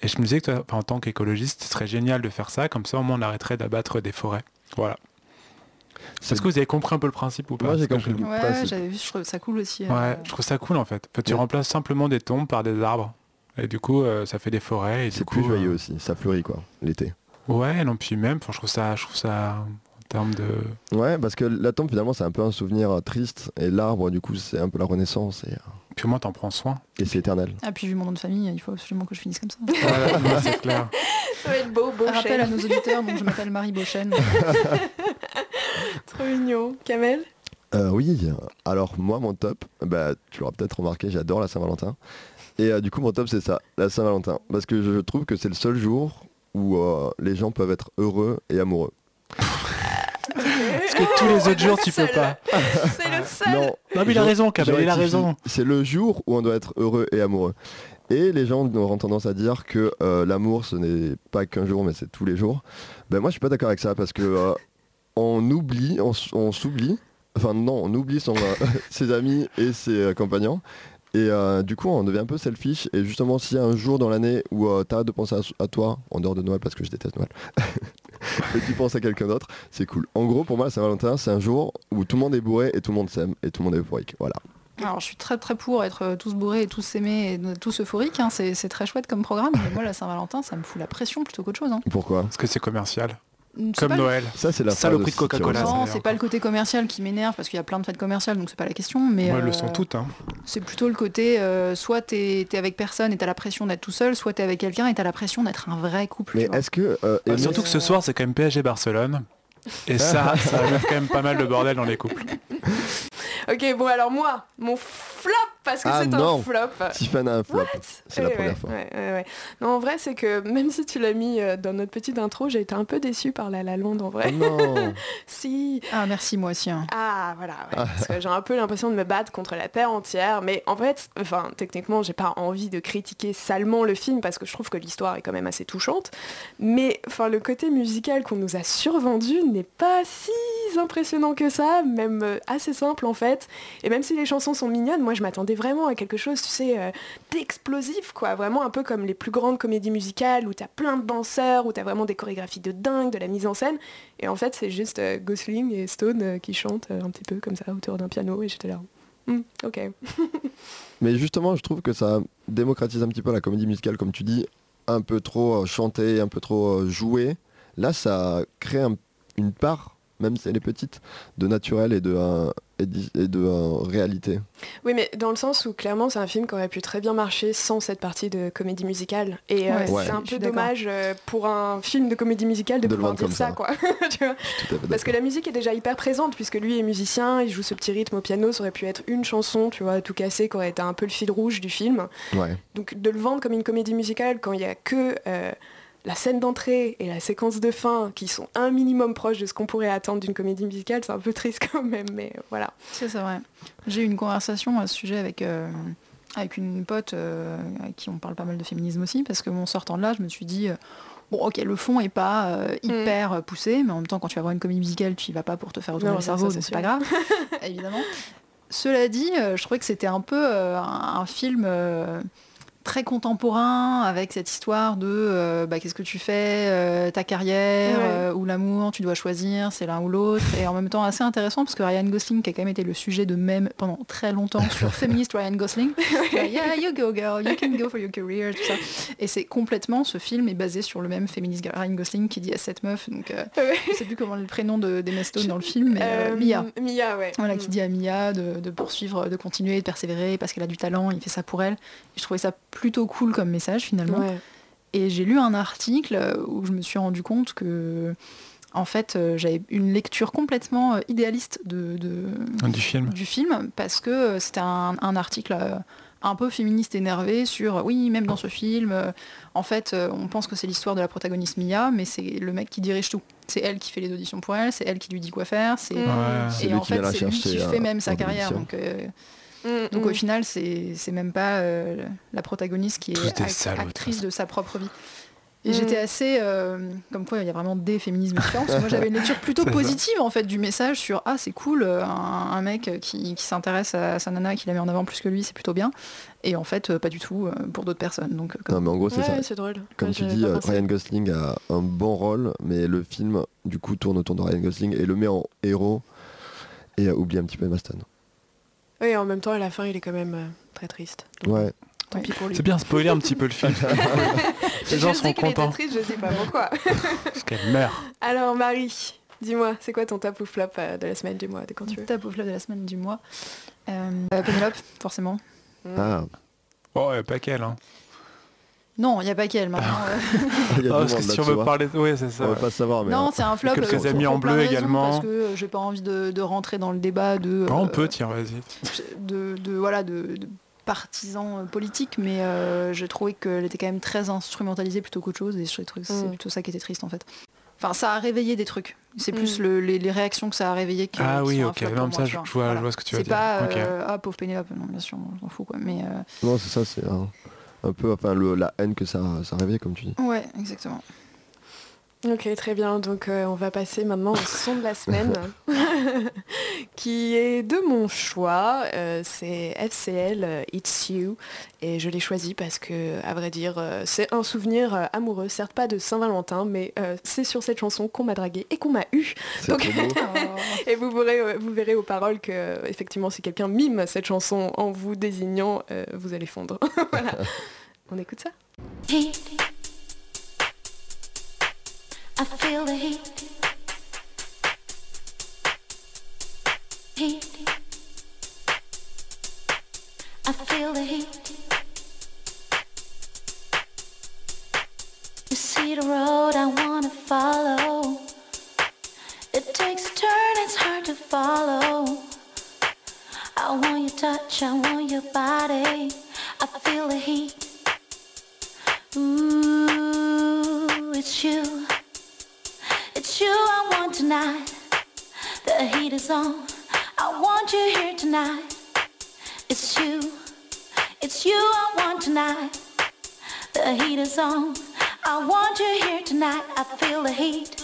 Et je me disais que toi, enfin, en tant qu'écologiste, ce serait génial de faire ça, comme ça au moins on arrêterait d'abattre des forêts. Voilà. C'est- Est-ce que vous avez compris un peu le principe ou pas? Moi, j'ai que compris. je- Ouais, j'avais vu, je trouve ça cool aussi. Ouais, euh, je trouve ça cool en fait. En fait, tu Ouais. remplaces simplement des tombes par des arbres. Et du coup, euh, ça fait des forêts. Et du C'est coup, plus joyeux euh, aussi, ça fleurit quoi, l'été. Ouais, non, puis même, je trouve ça, je trouve ça en termes de. Ouais, parce que la tombe finalement c'est un peu un souvenir euh, triste et l'arbre du coup c'est un peu la renaissance et, Puis au moins, t'en prends soin. et c'est éternel. Ah, puis vu mon nom de famille, il faut absolument que je finisse comme ça. Voilà, c'est clair. Ça va être beau, beau, rappel à nos auditeurs, donc je m'appelle Marie Beauchesne. Trop mignon. Kamel? Euh, oui, alors moi mon top, bah, tu l'auras peut-être remarqué, j'adore la Saint-Valentin. Et euh, du coup mon top c'est ça, la Saint-Valentin. Parce que je trouve que c'est le seul jour où euh, les gens peuvent être heureux et amoureux. Parce que tous les autres jours, tu peux pas. C'est le seul Non, Non, mais il a raison, je Kamel, il a raison. C'est le jour où on doit être heureux et amoureux. Et les gens auront tendance à dire que euh, l'amour ce n'est pas qu'un jour mais c'est tous les jours. Ben moi je suis pas d'accord avec ça parce que euh, on oublie, on, s'oublie, enfin non, on oublie son, euh, ses amis et ses euh, compagnons. Et euh, du coup on devient un peu selfish et justement s'il y a un jour dans l'année où euh, t'arrêtes de penser à, à toi, en dehors de Noël parce que je déteste Noël, et tu penses à quelqu'un d'autre, c'est cool. En gros pour moi la Saint-Valentin c'est un jour où tout le monde est bourré et tout le monde s'aime et tout le monde est euphorique. Voilà. Alors je suis très très pour être euh, tous bourrés et tous s'aimer et tous euphoriques, hein, c'est c'est très chouette comme programme, mais moi la Saint-Valentin ça me fout la pression plutôt qu'autre chose. hein. Pourquoi? Parce que c'est commercial. C'est Comme le- Noël. Ça, c'est la Saloperie de Coca-Cola. Non, c'est pas le côté commercial qui m'énerve parce qu'il y a plein de fêtes commerciales donc c'est pas la question, mais Moi, elles le euh, sont toutes. Hein. c'est plutôt le côté euh, soit t'es es avec personne et t'as la pression d'être tout seul, soit t'es avec quelqu'un et t'as la pression d'être un vrai couple. Mais est-ce que... euh, Bah, surtout que ce soir, c'est quand même PSG Barcelone. Et ça, ça va mettre quand même pas mal de bordel dans les couples. Ok, bon alors moi, mon flop, parce que Ah, c'est un flop. Tiffany a un flop. C'est la Ouais, première fois. ouais, ouais, ouais. Non, en vrai, c'est que même si tu l'as mis euh, dans notre petite intro, j'ai été un peu déçue par La La Land en Oh vrai. non si. Ah merci moi aussi. hein. Ah, voilà, ouais, parce que j'ai un peu l'impression de me battre contre la terre entière. Mais en fait, enfin, techniquement, j'ai pas envie de critiquer salement le film parce que je trouve que l'histoire est quand même assez touchante. Mais enfin, le côté musical qu'on nous a survendu n'est pas si impressionnant que ça, même euh, assez simple en fait. Et même si les chansons sont mignonnes, moi je m'attendais vraiment à quelque chose, tu sais, euh, d'explosif, quoi. Vraiment un peu comme les plus grandes comédies musicales où t'as plein de danseurs, où t'as vraiment des chorégraphies de dingue, de la mise en scène. Et en fait, c'est juste euh, Gosling et Stone qui chantent un petit peu comme ça autour d'un piano. Et j'étais là. Hmm, ok. Mais justement, je trouve que ça démocratise un petit peu la comédie musicale, comme tu dis, un peu trop chantée, un peu trop jouée. Là, ça crée un- une part, même si elle est petite, de naturel et de, euh, et d'hi- et de euh, réalité. Oui, mais dans le sens où clairement, c'est un film qui aurait pu très bien marcher sans cette partie de comédie musicale. Et euh, Ouais, Ouais. c'est un peu dommage euh, pour un film de comédie musicale de, De le pouvoir vendre dire comme ça, ça. quoi. Tu vois Parce que la musique est déjà hyper présente, puisque lui est musicien, il joue ce petit rythme au piano, ça aurait pu être une chanson, tu vois, tout cassé, qui aurait été un peu le fil rouge du film. Ouais. Donc de le vendre comme une comédie musicale quand il n'y a que euh, la scène d'entrée et la séquence de fin qui sont un minimum proches de ce qu'on pourrait attendre d'une comédie musicale, c'est un peu triste quand même, mais voilà. C'est vrai. J'ai eu une conversation à ce sujet avec, euh, avec une pote euh, avec qui on parle pas mal de féminisme aussi, parce que mon sortant de là, je me suis dit, euh, bon ok, le fond est pas euh, hyper euh, poussé, mais en même temps, quand tu vas voir une comédie musicale, tu y vas pas pour te faire retourner Non, le cerveau, c'est c'est pas grave, évidemment. Cela dit, euh, je trouvais que c'était un peu euh, un, un film... très contemporain avec cette histoire de euh, bah, qu'est-ce que tu fais, euh, ta carrière Ouais. euh, ou l'amour, tu dois choisir, c'est l'un ou l'autre. Et en même temps assez intéressant parce que Ryan Gosling, qui a quand même été le sujet de mèmes pendant très longtemps sur féministe Ryan Gosling, yeah, you go girl, you can go for your career, tout ça. Et c'est complètement, ce film est basé sur le même féministe Ryan Gosling qui dit à cette meuf, donc Ouais. je sais plus comment le prénom de d'Emma Stone dans le film, mais Mia. Mia, ouais. Voilà, Mm. qui dit à Mia de, de poursuivre, de continuer, de persévérer parce qu'elle a du talent, il fait ça pour elle. Et je trouvais ça plutôt cool comme message finalement. Ouais. Et j'ai lu un article où je me suis rendu compte que, en fait, euh, j'avais une lecture complètement euh, idéaliste de, de- Du film. du film parce que euh, c'était un, un article euh, un peu féministe énervé sur oui même dans ce film euh, en fait euh, on pense que c'est l'histoire de la protagoniste Mia mais c'est le mec qui dirige tout c'est elle qui fait les auditions pour elle c'est elle qui lui dit quoi faire c'est. Ouais. Et en qui fait c'est lui qui fait même sa carrière donc euh, donc mm. au final, c'est c'est même pas euh, la protagoniste qui Tous est act- salauds, actrice de sa propre vie. Et Mm. j'étais assez... euh, comme quoi, il y a vraiment des féminismes différents. Parce que moi, j'avais une lecture plutôt positive, en fait, du message sur « Ah, c'est cool, euh, un, un mec qui, qui s'intéresse à sa nana, qui la met en avant plus que lui, c'est plutôt bien. » Et en fait, pas du tout pour d'autres personnes. Donc, comme- Non, mais en gros, c'est ça. Ouais, c'est drôle. Comme Ouais, tu dis. Ryan Gosling a un bon rôle, mais le film, du coup, tourne autour de Ryan Gosling et le met en héros et oublie un petit peu Emma Stone. Oui, en même temps, à la fin, il est quand même euh, très triste. Donc, Ouais. Tant pis pour lui. C'est bien spoiler un petit peu le film. Les gens je seront sais qu'il était contents triste, je sais pas pourquoi. parce qu'elle meurt. Alors, Marie, dis-moi, c'est quoi ton top ou flop euh, de la semaine, du mois, de quand tu veux? Top flop de la semaine du mois? Euh, euh, Pénélope, forcément. Mm. Ah, Oh, ouais, pas qu'elle. Hein. Non, il n'y a pas qu'elle maintenant. euh. il y a Ah, parce que si on veut hein. parler de... Oui, c'est On ça. va pas savoir, mais. non, euh, c'est un flop. quelques euh, amis en bleu également. Parce que euh, j'ai pas envie de, de rentrer dans le débat de... Bah, on euh, peut, tiens, vas-y. de, de- voilà de, de partisans euh, politiques mais euh, je trouvais qu'elle était quand même très instrumentalisée plutôt qu'autre chose et je trouvais que c'est Mm. plutôt ça qui était triste en fait enfin ça a réveillé des trucs c'est plus Mm. le- les, les réactions que ça a réveillé qui, Ah oui, ok. Non, ça, je, vois. je vois, je Voilà. vois ce que tu veux c'est dire. pas Ok. euh, ah pauvre Pénélope non bien sûr on s'en fout quoi mais euh, Non, c'est ça, c'est un, peu enfin, le, la haine que ça, ça comme tu dis. ouais exactement Ok, très bien. Donc euh, on va passer maintenant au son de la semaine, qui est de mon choix. Euh, c'est FCL euh, It's You, et je l'ai choisi parce que, à vrai dire, euh, c'est un souvenir euh, amoureux, certes pas de Saint-Valentin, mais euh, c'est sur cette chanson qu'on m'a dragué et qu'on m'a eu. Donc-. Et vous verrez, vous verrez aux paroles que, effectivement, si quelqu'un mime cette chanson en vous désignant, euh, vous allez fondre. voilà. On écoute ça. I feel the heat. Heat. I feel the heat. You see the road I wanna follow. It takes a turn, it's hard to follow. I want your touch, I want your body. Tonight. The heat is on. I want you here tonight. It's you. It's you I want tonight. The heat is on. I want you here tonight. I feel the heat.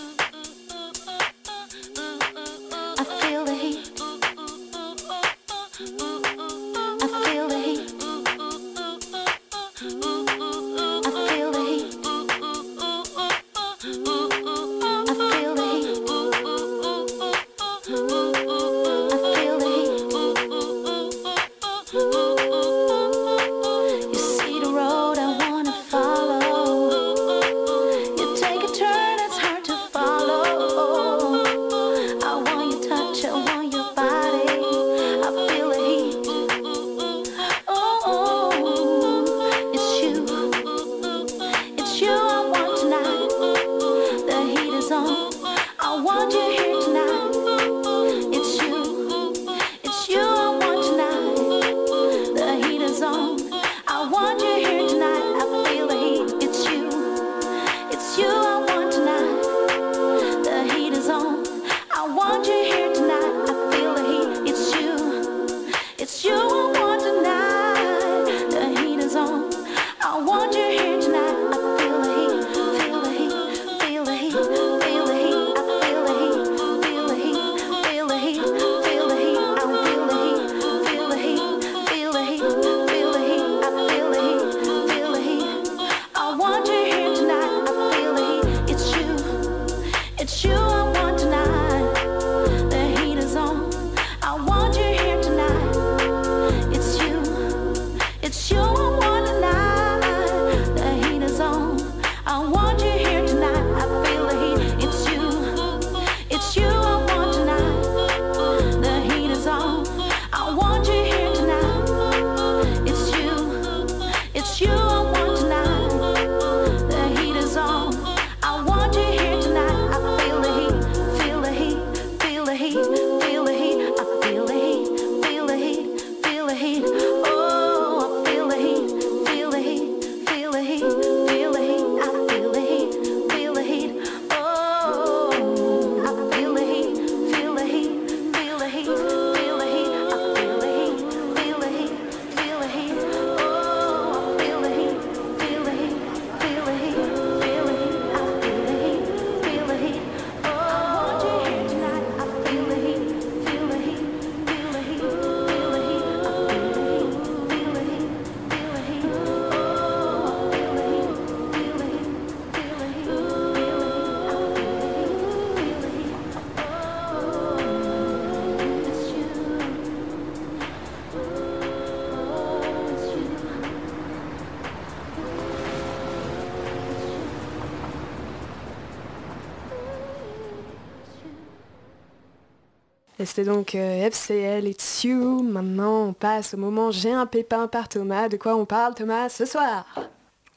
C'était donc euh, FCL It's You. Maintenant, on passe au moment J'ai un pépin par Thomas. De quoi on parle, Thomas, ce soir?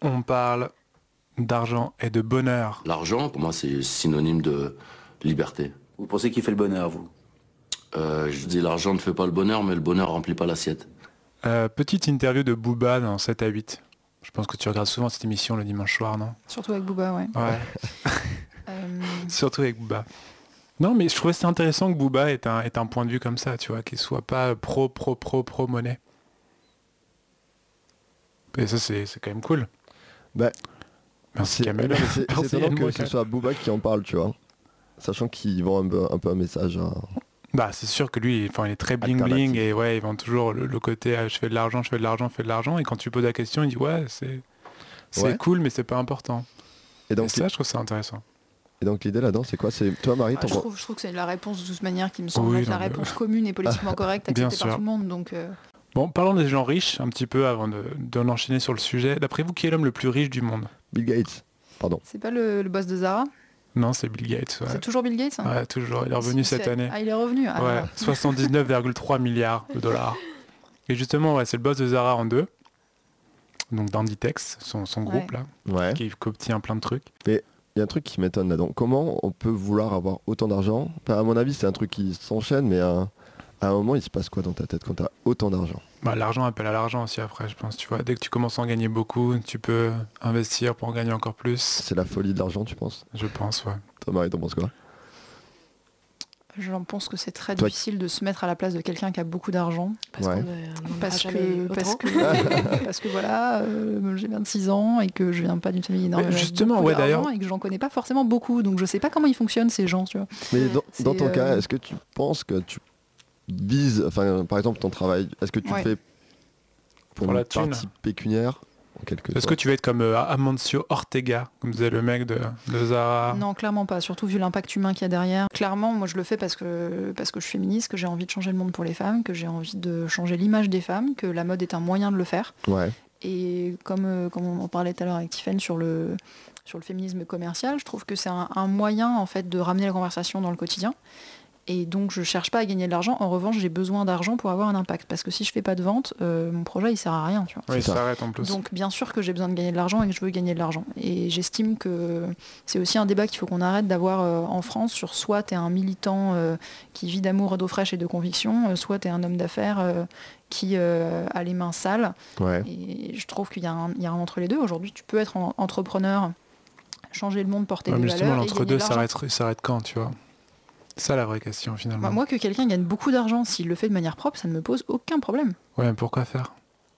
On parle d'argent et de bonheur. L'argent, pour moi, c'est synonyme de liberté. Vous pensez qu'il fait le bonheur, vous? Euh, je dis l'argent ne fait pas le bonheur, mais le bonheur remplit pas l'assiette. Euh, petite interview de Booba dans 7 à 8. Je pense que tu regardes souvent cette émission le dimanche soir, non? Surtout avec Booba, ouais. Ouais, Euh, surtout avec Booba. Non, mais je trouvais c'est intéressant que Booba ait un, ait un point de vue comme ça, tu vois, qu'il soit pas pro, pro, pro, pro monnaie. Et ça, c'est quand même cool. Bah, Merci C'est Kamel. c'est- étonnant que ce soit Booba qui en parle, tu vois. Sachant qu'il vend un peu un, peu un message. à- Bah c'est sûr que lui, enfin, il est très bling bling et ouais, il vend toujours le, le côté ah, je fais de l'argent, je fais de l'argent, je fais de l'argent. Et quand tu poses la question, il dit ouais, c'est Ouais. cool, mais c'est pas important. Et Et donc, ça, je trouve ça intéressant. Et donc l'idée là-dedans, c'est quoi? C'est toi, Marie, Ah, t'en je, penses- trouve, je trouve que c'est la réponse de toute manière qui me semble Oui, être la non, réponse commune et politiquement correcte acceptée par sûr. tout le monde. Donc, euh, Bon, parlons des gens riches un petit peu avant de, d'en enchaîner sur le sujet. D'après vous, qui est l'homme le plus riche du monde? Bill Gates. Pardon. c'est pas le, le boss de Zara? Non, c'est Bill Gates. Ouais. C'est toujours Bill Gates hein? Ouais, toujours. Il est revenu cette année. Ah, il est revenu. Ah, Ouais, 79,3 milliards de dollars. Et justement, ouais, c'est le boss de Zara en deux. Donc d'Inditex, son, son groupe là, Ouais. qui, qui obtient plein de trucs. Il y a un truc qui m'étonne là-dedans. Comment on peut vouloir avoir autant d'argent? Enfin, À mon avis, c'est un truc qui s'enchaîne, mais à, à un moment, il se passe quoi dans ta tête quand tu as autant d'argent? Bah, l'argent appelle à l'argent aussi après, je pense. Tu vois, dès que tu commences à en gagner beaucoup, tu peux investir pour en gagner encore plus. C'est la folie de l'argent, tu penses? Je pense, ouais. Marie, t'en penses quoi? J'en pense que c'est très Toi- difficile de se mettre à la place de quelqu'un qui a beaucoup d'argent. Parce Ouais. que, parce, que, parce que voilà, euh, j'ai 26 ans et que je viens pas d'une famille énorme. Justement, ouais, d'argent d'ailleurs- Et que j'en connais pas forcément beaucoup. Donc je sais pas comment ils fonctionnent ces gens, tu vois. Mais dans, ton cas, euh, est-ce que tu penses que tu vises, enfin, par exemple, ton travail, est-ce que tu Ouais. le fais pour, Pour la partie pécuniaire Est-ce que tu vas être comme euh, Amancio Ortega, comme disait le mec de, de Zara? Non, clairement pas. Surtout vu l'impact humain qu'il y a derrière. Clairement, moi je le fais parce que, parce que je suis féministe, que j'ai envie de changer le monde pour les femmes, que j'ai envie de changer l'image des femmes, que la mode est un moyen de le faire. Ouais. Et comme, euh, comme on en parlait tout à l'heure avec Tiffen sur le, sur le féminisme commercial, je trouve que c'est un, un moyen en fait de ramener la conversation dans le quotidien. Et donc je cherche pas à gagner de l'argent. En revanche, j'ai besoin d'argent pour avoir un impact. Parce que si je fais pas de vente, euh, mon projet il sert à rien. Tu vois. Oui, il s'arrête en plus. Donc bien sûr que j'ai besoin de gagner de l'argent et que je veux gagner de l'argent. Et j'estime que c'est aussi un débat qu'il faut qu'on arrête d'avoir euh, en France sur soit tu es un militant euh, qui vit d'amour, d'eau fraîche et de conviction, euh, soit tu es un homme d'affaires euh, qui euh, a les mains sales. Ouais. Et je trouve qu'il y, a un- il y a un entre les deux. Aujourd'hui, tu peux être en- entrepreneur, changer le monde, porter Ouais, des mais justement, valeurs. et l'entre-deux s'arrête, quand, tu vois? Ça la vraie question finalement. Bah, moi, que quelqu'un gagne beaucoup d'argent, s'il le fait de manière propre, ça ne me pose aucun problème. Ouais, mais pourquoi faire?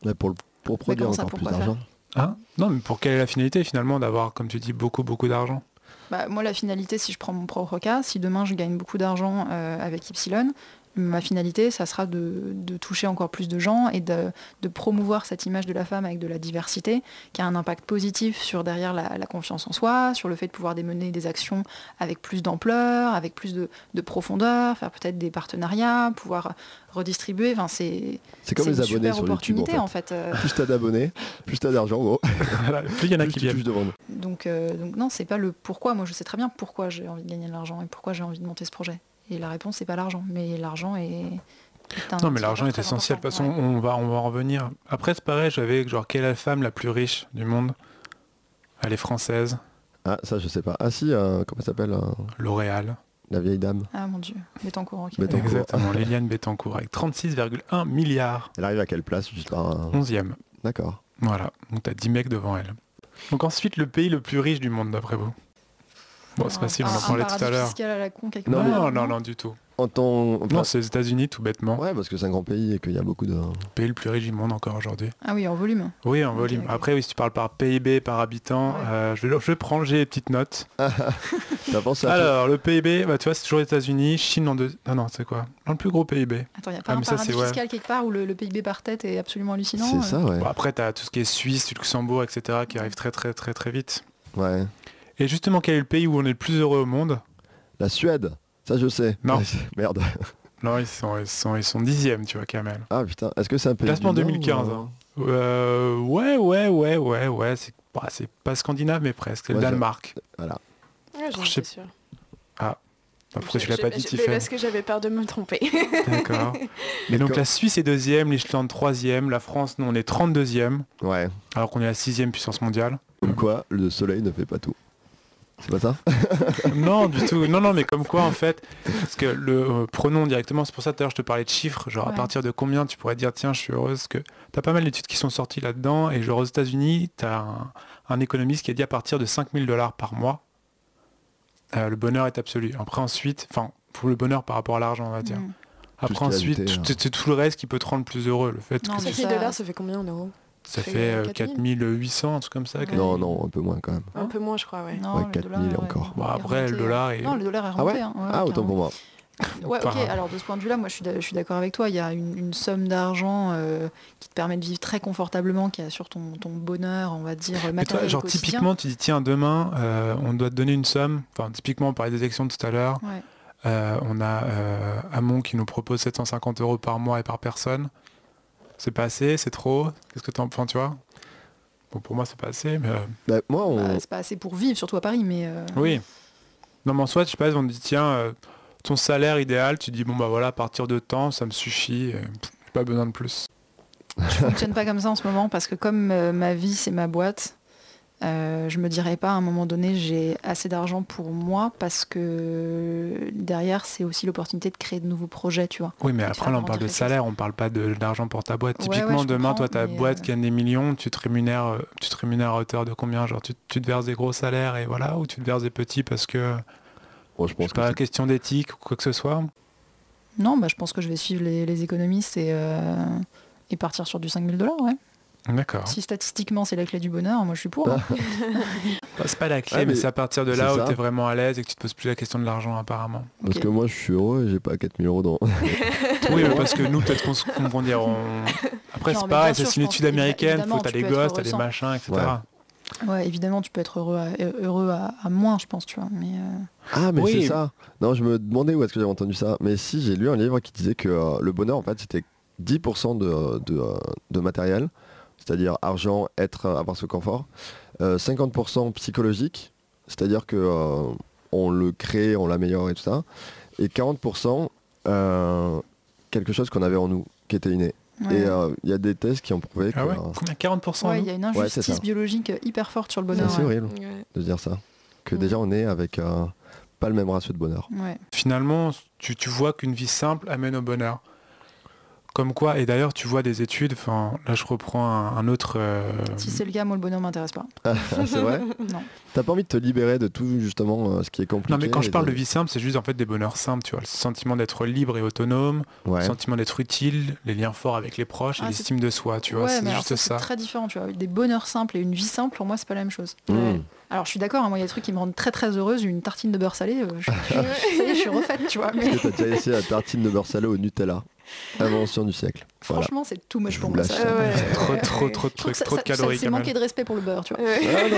Ouais, pour, le- pour produire ça, encore plus d'argent. Hein? Non, mais pour quelle est la finalité finalement d'avoir, comme tu dis, beaucoup, beaucoup d'argent? Bah, moi, la finalité, si je prends mon propre cas, si demain je gagne beaucoup d'argent euh, avec Y, ma finalité, ça sera de, de toucher encore plus de gens et de, de promouvoir cette image de la femme avec de la diversité, qui a un impact positif sur derrière la, la confiance en soi, sur le fait de pouvoir démener des actions avec plus d'ampleur, avec plus de, de profondeur, faire peut-être des partenariats, pouvoir redistribuer. Enfin, c'est C'est comme les une abonnés super sur YouTube. En opportunité fait. en fait. euh. Plus t'as d'abonnés, plus t'as d'argent. Voilà, Plus il y en a plus qui viennent. Donc, euh, donc non, c'est pas le pourquoi. Moi, je sais très bien pourquoi j'ai envie de gagner de l'argent et pourquoi j'ai envie de monter ce projet. Et la réponse, c'est pas l'argent, mais l'argent est. Non, mais l'argent est essentiel. De toute façon, on va, on va en revenir. Après, c'est pareil, j'avais genre, quelle est la femme la plus riche du monde? Elle est française, Ah, ça, je sais pas. Ah, si, euh, comment ça s'appelle euh, L'Oréal. La vieille dame. Ah mon dieu, Bettencourt. ok. Bettencourt. Exactement, Liliane Bettencourt, avec 36,1 milliards. Elle arrive à quelle place? Juste par un... 11e. D'accord. Voilà, donc t'as 10 mecs devant elle. Donc ensuite, le pays le plus riche du monde, d'après vous? Bon, c'est facile, on en parlait tout à l'heure. fiscal à la con quelque Non, Non, non, non, du tout. En ton... enfin, Non, c'est les États-Unis, tout bêtement. Ouais, parce que c'est un grand pays et qu'il y a beaucoup de... Le pays le plus riche du monde encore aujourd'hui. Ah oui, en volume. Oui, en volume. Après, oui, si tu parles par PIB, par habitant, Ouais. euh, je, vais, je vais prendre j'ai les petites notes. T'as pensé à... Alors, le PIB, bah, tu vois, c'est toujours les États-Unis, Chine en deux. Non, non, c'est quoi? Non, le plus gros PIB. Attends, il n'y a pas Ah, un paradis ouais. fiscal quelque part où le, le PIB par tête est absolument hallucinant C'est euh. ça, ouais. Bon, après, tu as tout ce qui est Suisse, Luxembourg, etc., qui arrive très, très, très, très vite. Ouais. Et justement, quel est le pays où on est le plus heureux au monde? La Suède. Ça, je sais. Non. Merde. Non, ils sont, ils sont, ils sont dixièmes, tu vois, Kamel. Ah, putain. Est-ce que c'est un pays Classement du Nord 2015, ou, euh, hein. Euh, ouais, ouais, ouais, ouais, ouais. C'est bah, pas scandinave, mais presque. C'est le Ouais, Danemark. Voilà. Ouais, j'en Je sais- étais sûre. Bah, pourquoi tu l'as pas dit, Tiffen Parce que j'avais peur de me tromper. D'accord. Et donc la Suisse est deuxième, l'Islande troisième, la France, nous, on est 32e, Ouais. alors qu'on est la sixième puissance mondiale. Comme quoi, le soleil ne fait pas tout. C'est pas ça non, du tout. Non, non, mais comme quoi, en fait, parce que le euh, prenons directement, c'est pour ça tout à l'heure je te parlais de chiffres, genre à partir de combien tu pourrais dire, tiens, je suis heureuse que... T'as pas mal d'études qui sont sorties là-dedans, et genre aux États-Unis, t'as un, un économiste qui a dit à partir de 5000 dollars par mois, euh, le bonheur est absolu. Après, ensuite, enfin, pour le bonheur par rapport à l'argent, on va dire. Mm. Après, ensuite, tout- hein. c'est tout le reste qui peut te rendre plus heureux. Le fait Non, que mais c'est- 1000 ça- dollars, ça fait combien en euros? Ça fait, fait euh, 4000. 4800, un truc comme ça. Ouais. Non, non, un peu moins quand même. Un peu moins, je crois, ouais. Non, Ouais, le 4000 dollar, encore. Bon, est après, le dollar euh, est- Non, le dollar est Ah remonté. ouais hein, ouais, Ah, autant pour moi. Ouais, ok. Alors de ce point de vue-là, moi, je suis d'accord avec toi. Il y a une, une somme d'argent euh, qui te permet de vivre très confortablement, qui assure ton, ton bonheur, on va dire Mais toi, matériel genre typiquement, tu dis tiens demain, euh, on doit te donner une somme. Enfin, typiquement, on parlait des élections tout à l'heure. Ouais. Euh, on a euh, Amon qui nous propose 750 euros par mois et par personne. C'est pas assez, c'est trop. Qu'est-ce que t'en enfin, tu vois Bon, pour moi, c'est pas assez, mais euh, Bah, moi, on... Bah, c'est pas assez pour vivre, surtout à Paris, mais euh, oui. Non, mais en soit, je sais pas, on te dit tiens, euh, ton salaire idéal, tu dis bon bah voilà, à partir de temps, ça me suffit. pff, j'ai pas besoin de plus. je fonctionne pas comme ça en ce moment parce que comme euh, ma vie c'est ma boîte, euh, je me dirais pas à un moment donné j'ai assez d'argent pour moi parce que derrière c'est aussi l'opportunité de créer de nouveaux projets, tu vois. Oui, mais après, là, on parle de salaire, on parle pas de- d'argent pour ta boîte. Ouais, Typiquement, ouais, demain, toi, ta boîte euh, gagne des millions, tu te rémunères, euh, tu te rémunères à hauteur de combien? Genre, tu, tu te verses des gros salaires et voilà, ou tu te verses des petits parce que Bon, je c'est pense que pas question d'éthique ou quoi que ce soit? Non, bah, je pense que je vais suivre les, les économistes et, euh, et partir sur du 5000 dollars, ouais. D'accord. Si statistiquement c'est la clé du bonheur, moi je suis pour. hein. Bah, c'est pas la clé, Ouais, mais, mais c'est à partir de là où tu es vraiment à l'aise et que tu te poses plus la question de l'argent apparemment. Parce que moi, je suis heureux et j'ai pas 4000 euros dans... oui, mais parce que nous, peut-être qu'on se comprend dire. on- Après, c'est pareil, c'est une étude américaine, faut t'as tu les gosses, t'as les machins, etc. Ouais. Ouais, évidemment, tu peux être heureux à, heureux à, à moins, je pense, tu vois. Mais euh, Ah, mais Oui. c'est ça. Non, je me demandais où est-ce que j'avais entendu ça. Mais si, j'ai lu un livre qui disait que euh, le bonheur, en fait, c'était 10% de, de, euh, de matériel, c'est-à-dire argent, être, euh, avoir ce confort. Euh, 50% psychologique, c'est-à-dire que euh, on le crée, on l'améliore et tout ça. Et 40% euh, quelque chose qu'on avait en nous, qui était inné. ouais. Et euh, il y a des tests qui ont prouvé que Ah ouais euh, Combien 40% Ouais, nous il y a une c'est injustice biologique hyper forte sur le c'est bonheur. ouais. horrible Ouais. de dire ça. Que déjà on est avec euh, pas le même ratio de bonheur. Ouais. finalement, tu, tu vois qu'une vie simple amène au bonheur. Comme quoi, et d'ailleurs, tu vois des études, enfin, là je reprends un, un autre... euh, Si c'est le cas, moi le bonheur m'intéresse pas. Ah, c'est vrai Non. T'as pas envie de te libérer de tout justement euh, ce qui est compliqué Non mais quand je parle de vie simple, c'est juste en fait des bonheurs simples, tu vois, le sentiment d'être libre et autonome, Ouais. le sentiment d'être utile, les liens forts avec les proches et Ah, l'estime de soi, tu vois, ouais, c'est juste ça, c'est très différent, tu vois. Des bonheurs simples et une vie simple, pour moi, c'est pas la même chose. Mmh. Alors, je suis d'accord, hein, moi, il y a des trucs qui me rendent très très heureuse. Une tartine de beurre salé, euh, je, je- ça y est, je suis refaite, tu vois. Mais Est-ce que t'as déjà essayé la tartine de beurre salé au Nutella? Invention du siècle. Voilà. franchement, c'est tout moche pour moi. lâche ça. ça. Ouais. Trop, trop, trop de trucs, trop de calories C'est manquer de respect pour le beurre, tu vois. Ouais. Ah non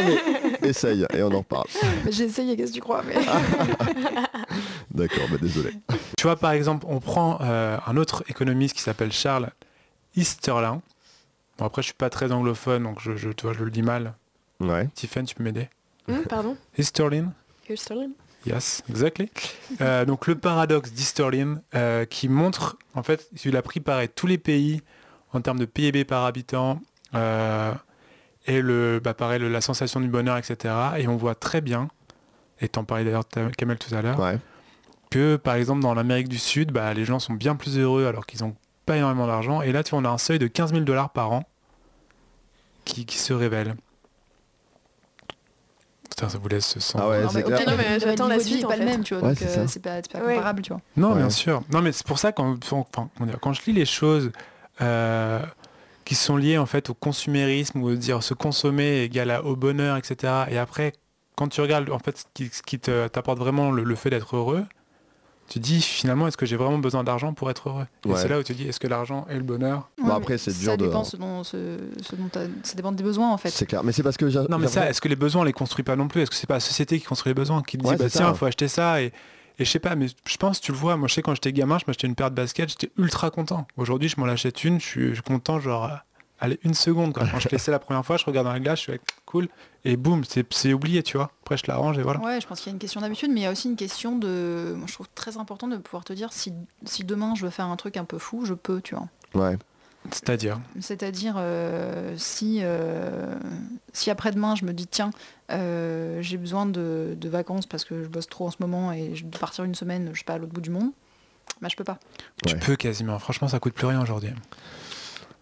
mais essaye et on en reparle. Mais J'ai essayé, qu'est-ce que tu crois mais... D'accord, bah désolé. Tu vois, par exemple, on prend euh, un autre économiste qui s'appelle Charles Easterlin. Bon, après, je suis pas très anglophone, donc je, je, tu vois, je le dis mal. Ouais. Tiffen, tu peux m'aider? Hum, pardon? Easterlin Kirsten Yes, exactly. Euh, donc le paradoxe d'Easterlin euh, qui montre, en fait, il a pris pareil tous les pays en termes de PIB par habitant euh, et le, bah, pareil, le- la sensation du bonheur, etc. Et on voit très bien, et t'en parlais d'ailleurs Kamel tout à l'heure, Ouais. que par exemple dans l'Amérique du Sud, bah, les gens sont bien plus heureux alors qu'ils n'ont pas énormément d'argent. Et là, tu vois, on a un seuil de 15 000 dollars par an qui, qui se révèle. Putain, ça vous laisse sans... Ah ouais, Non, mais clair. ok, Non, mais le j'attends la suite, est en pas le fait. même, tu vois. Ouais, donc c'est euh, c'est pas, pas Ouais. comparable, tu vois. Non, Ouais. bien sûr. Non, mais c'est pour ça quand, dire, quand je lis les choses euh, qui sont liées en fait au consumérisme ou dire se consommer égale à- au bonheur, etc. Et après, quand tu regardes en fait ce qui, ce qui te- t'apporte vraiment le, le fait d'être heureux, tu dis finalement est-ce que j'ai vraiment besoin d'argent pour être heureux Et Ouais. c'est là où tu dis est-ce que l'argent et le bonheur Bon, après, c'est ça dur de- Dépend ce dont, ce, ce dont ça dépend des besoins, en fait. C'est clair. Mais c'est parce que j'ai. Non mais ça, est-ce que les besoins on les construit pas non plus? Est-ce que c'est pas la société qui construit les besoins Qui te dit bah c'est tiens, ça. faut acheter ça et, et je sais pas, mais je pense, tu le vois, moi je sais quand j'étais gamin, je m'achetais une paire de baskets, j'étais ultra content. Aujourd'hui je m'en achète une, je suis, content genre allez une seconde quoi. Quand je laissais la première fois, je regarde dans la glace, je suis like, cool et boum, c'est c'est oublié tu vois. Après je la range et voilà. Ouais, je pense qu'il y a une question d'habitude, mais il y a aussi une question de. Moi, je trouve très important de pouvoir te dire si, si demain je veux faire un truc un peu fou, je peux, tu vois. Ouais. C'est-à-dire C'est-à-dire euh, si, euh, si après-demain je me dis tiens, euh, j'ai besoin de, de vacances parce que je bosse trop en ce moment et je dois partir une semaine, je sais pas, à l'autre bout du monde, bah je peux pas. Tu peux quasiment. Franchement, ça coûte plus rien aujourd'hui.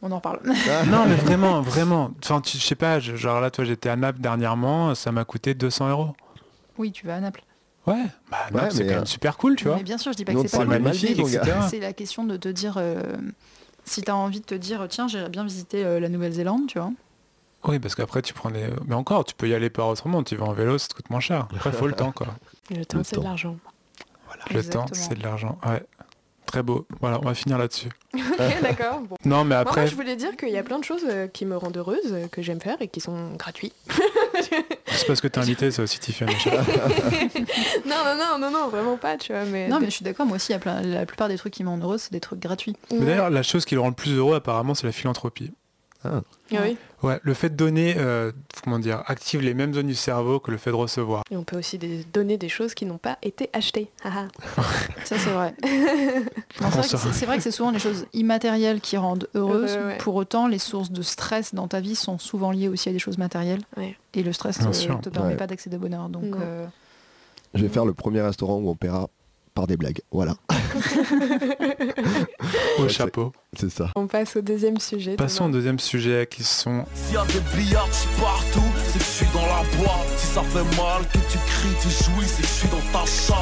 On en reparle. non mais vraiment, vraiment. Enfin, tu- je sais pas, je- genre là toi j'étais à Naples dernièrement, ça m'a coûté 200 euros. oui, tu vas à Naples. Ouais, bah Naples, c'est quand euh, même super cool tu vois. Mais bien sûr, je dis pas Nous, que c'est pas parle magnifique, gars. C'est la question de te dire. euh, Si t'as envie de te dire, tiens, j'irais bien visiter euh, la Nouvelle-Zélande, tu vois. Oui, parce qu'après, tu prends des... Mais encore, tu peux y aller par autrement. Tu vas en vélo, ça te coûte moins cher. Après, il faut le temps, quoi. Le temps, c'est de l'argent. Le temps, c'est de l'argent. Ouais. Très beau. Voilà, on va finir là-dessus. Ok, d'accord. Bon. Non, mais après, moi, je voulais dire qu'il y a plein de choses euh, qui me rendent heureuse, euh, que j'aime faire et qui sont gratuits. c'est parce que t'es invité, c'est aussi Tiffany. non, non, non, non, non, vraiment pas, tu vois. Mais Non, mais je suis d'accord, moi aussi, il y a plein- la plupart des trucs qui me rendent heureuse, c'est des trucs gratuits. Mais d'ailleurs, la chose qui le rend le plus heureux, apparemment, c'est la philanthropie. Ah oui. Ouais, le fait de donner, euh, comment dire, active les mêmes zones du cerveau que le fait de recevoir. Et on peut aussi des- donner des choses qui n'ont pas été achetées. Haha. Ça, c'est vrai. C'est, vrai que c'est- souvent les choses immatérielles qui rendent heureuse. Heureux, ouais. Pour autant, les sources de stress dans ta vie sont souvent liées aussi à des choses matérielles. Ouais. Et le stress ne sûr. te permet Ouais. pas d'accéder au bonheur. Donc, euh, Je vais faire le premier restaurant où on paiera par des blagues. Voilà, Au chapeau. c'est ça. On passe au deuxième sujet. Passons au deuxième sujet qui sont S'il y a des billards partout, c'est que je suis dans la boîte. Si ça fait mal, que tu cries, tu jouis, c'est que je suis dans ta chatte.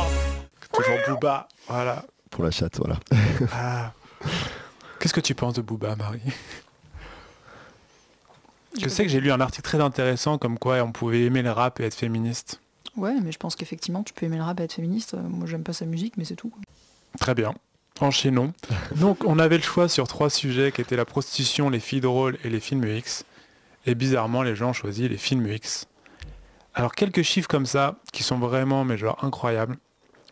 toujours Booba. Voilà. Pour la chatte, voilà. Ah. Qu'est-ce que tu penses de Booba, Marie? Je sais que j'ai lu un article très intéressant comme quoi on pouvait aimer le rap et être féministe. Ouais, mais je pense qu'effectivement, tu peux aimer le rap et être féministe. Euh, Moi, j'aime pas sa musique, mais c'est tout. quoi. Très bien. Enchaînons. Donc, on avait le choix sur trois sujets qui étaient la prostitution, les filles drôles et les films X. Et bizarrement, les gens ont choisi les films X. Alors, quelques chiffres comme ça qui sont vraiment, mais genre, incroyables.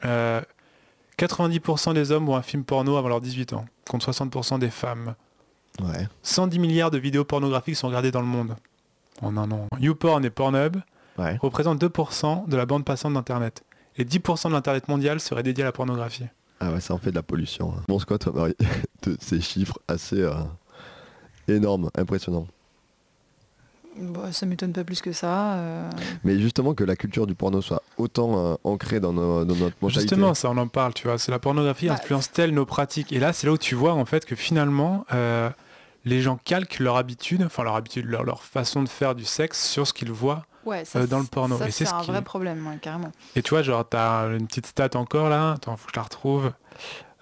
Euh, 90% des hommes voient un film porno avant leurs 18 ans, contre 60% des femmes. Ouais. 110 milliards de vidéos pornographiques sont regardées dans le monde en un an. YouPorn et Pornhub Ouais. représentent 2% de la bande passante d'Internet. Et 10% de l'Internet mondial serait dédié à la pornographie. Ah ouais, ça en fait de la pollution. hein. Bon, quoi toi, Marie De ces chiffres assez euh, énormes, impressionnants. Bah, ça m'étonne pas plus que ça. euh. Mais justement que la culture du porno soit autant euh, ancrée dans, nos- dans notre mentalité. Justement, ça on en parle, tu vois. C'est la pornographie Bah, influence-t-elle nos pratiques Et là, c'est là où tu vois en fait que finalement, euh, les gens calquent leur habitude, enfin leur habitude, leur, leur façon de faire du sexe sur ce qu'ils voient. Ouais, ça, Euh, dans le c'est- porno. ça, Et c'est c'est ce un qui- vrai problème, ouais, carrément. Et tu vois, genre, t'as une petite stat encore là, attends, faut que je la retrouve.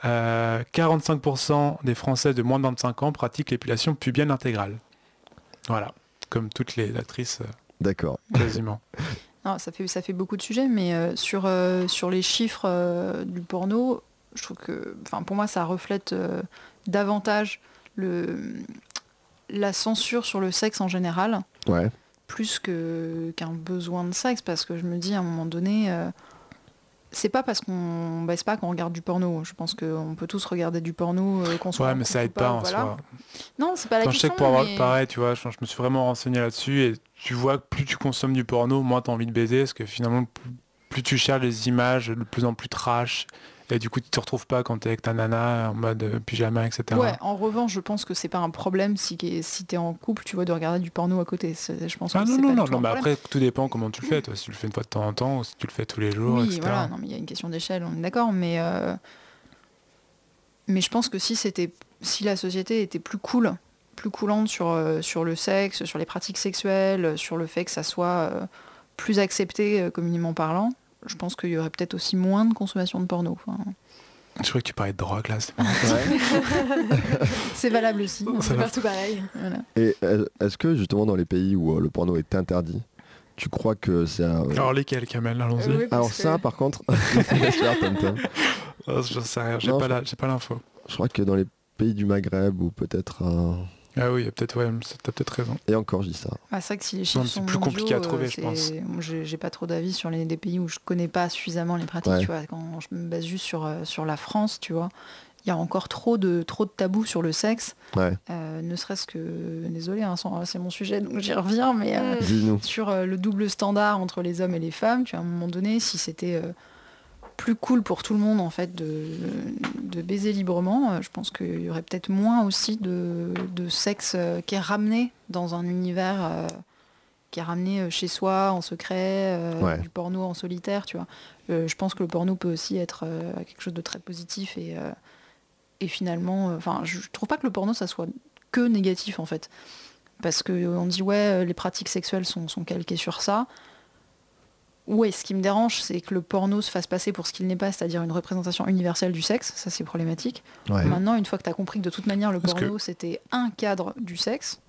Euh, 45% des Françaises de moins de 25 ans pratiquent l'épilation pubienne intégrale. Voilà, comme toutes les actrices, euh, D'accord. quasiment. Non, ça fait, ça fait beaucoup de sujets, mais euh, sur, euh, sur les chiffres euh, du porno, je trouve que, enfin, pour moi, ça reflète euh, davantage le, la censure sur le sexe en général, Ouais. Plus que, qu'un besoin de sexe, parce que je me dis à un moment donné, euh, c'est pas parce qu'on baisse pas qu'on regarde du porno. Je pense qu'on peut tous regarder du porno, euh, qu'on soit Ouais, mais ça aide pas en voilà. soi. Non, c'est pas la Attends, je sais question. que pour avoir mais- pareil, tu vois, je, je me suis vraiment renseigné là-dessus et tu vois que plus tu consommes du porno, moins tu as envie de baiser, parce que finalement, plus, plus tu cherches les images de plus en plus trash, et du coup, tu te retrouves pas quand t'es avec ta nana en mode euh, pyjama, etc. Ouais, en revanche, je pense que c'est pas un problème si, si t'es en couple, tu vois, de regarder du porno à côté. Je pense Ah non, non, non, non, mais après, tout dépend comment tu le fais, toi, si tu le fais une fois de temps en temps, ou si tu le fais tous les jours, oui, etc. voilà, non, mais il y a une question d'échelle, on est d'accord, mais euh, mais je pense que si c'était, si la société était plus cool, plus coulante sur euh, sur le sexe, sur les pratiques sexuelles, sur le fait que ça soit euh, plus accepté communément parlant, je pense qu'il y aurait peut-être aussi moins de consommation de porno. Enfin, Je crois que tu parlais de drogue là. c'est valable aussi. C'est partout pareil. Voilà. Et euh, est-ce que justement dans les pays où euh, le porno est interdit, tu crois que c'est un... Alors lesquels, Kamel? Allons-y. Euh, oui, Alors que- ça par contre. Oh, je sais rien, j'ai Non, pas je- la- j'ai pas l'info. je crois que dans les pays du Maghreb ou peut-être... euh, Ah oui, il y a peut-être, ouais, t'as peut-être raison. Et encore je dis ça. Ah, c'est vrai que si les chiffres sont plus compliqué à trouver, euh, je pense. J'ai pas trop d'avis sur les des pays où je connais pas suffisamment les pratiques. Ouais. Tu vois, quand je me base juste sur euh, sur la France, tu vois, il y a encore trop de trop de tabous sur le sexe. Ouais, euh, ne serait-ce que, désolé, hein, c'est mon sujet, donc j'y reviens, mais euh, Mm. dis-nous. sur euh, le double standard entre les hommes et les femmes, tu vois, à un moment donné, si c'était euh, plus cool pour tout le monde en fait de, de baiser librement, euh, je pense qu'il y aurait peut-être moins aussi de, de sexe euh, qui est ramené dans un univers euh, qui est ramené chez soi en secret, euh, Ouais. du porno en solitaire, tu vois. Euh, je pense que le porno peut aussi être quelque chose de très positif et, et finalement, enfin, je trouve pas que le porno ça soit que négatif en fait. Parce qu'on dit ouais, les pratiques sexuelles sont, sont calquées sur ça. Ouais, ce qui me dérange, c'est que le porno se fasse passer pour ce qu'il n'est pas, c'est-à-dire une représentation universelle du sexe. Ça, c'est problématique. Ouais. Maintenant, une fois que tu as compris que de toute manière, le Parce porno, c'était un cadre du sexe,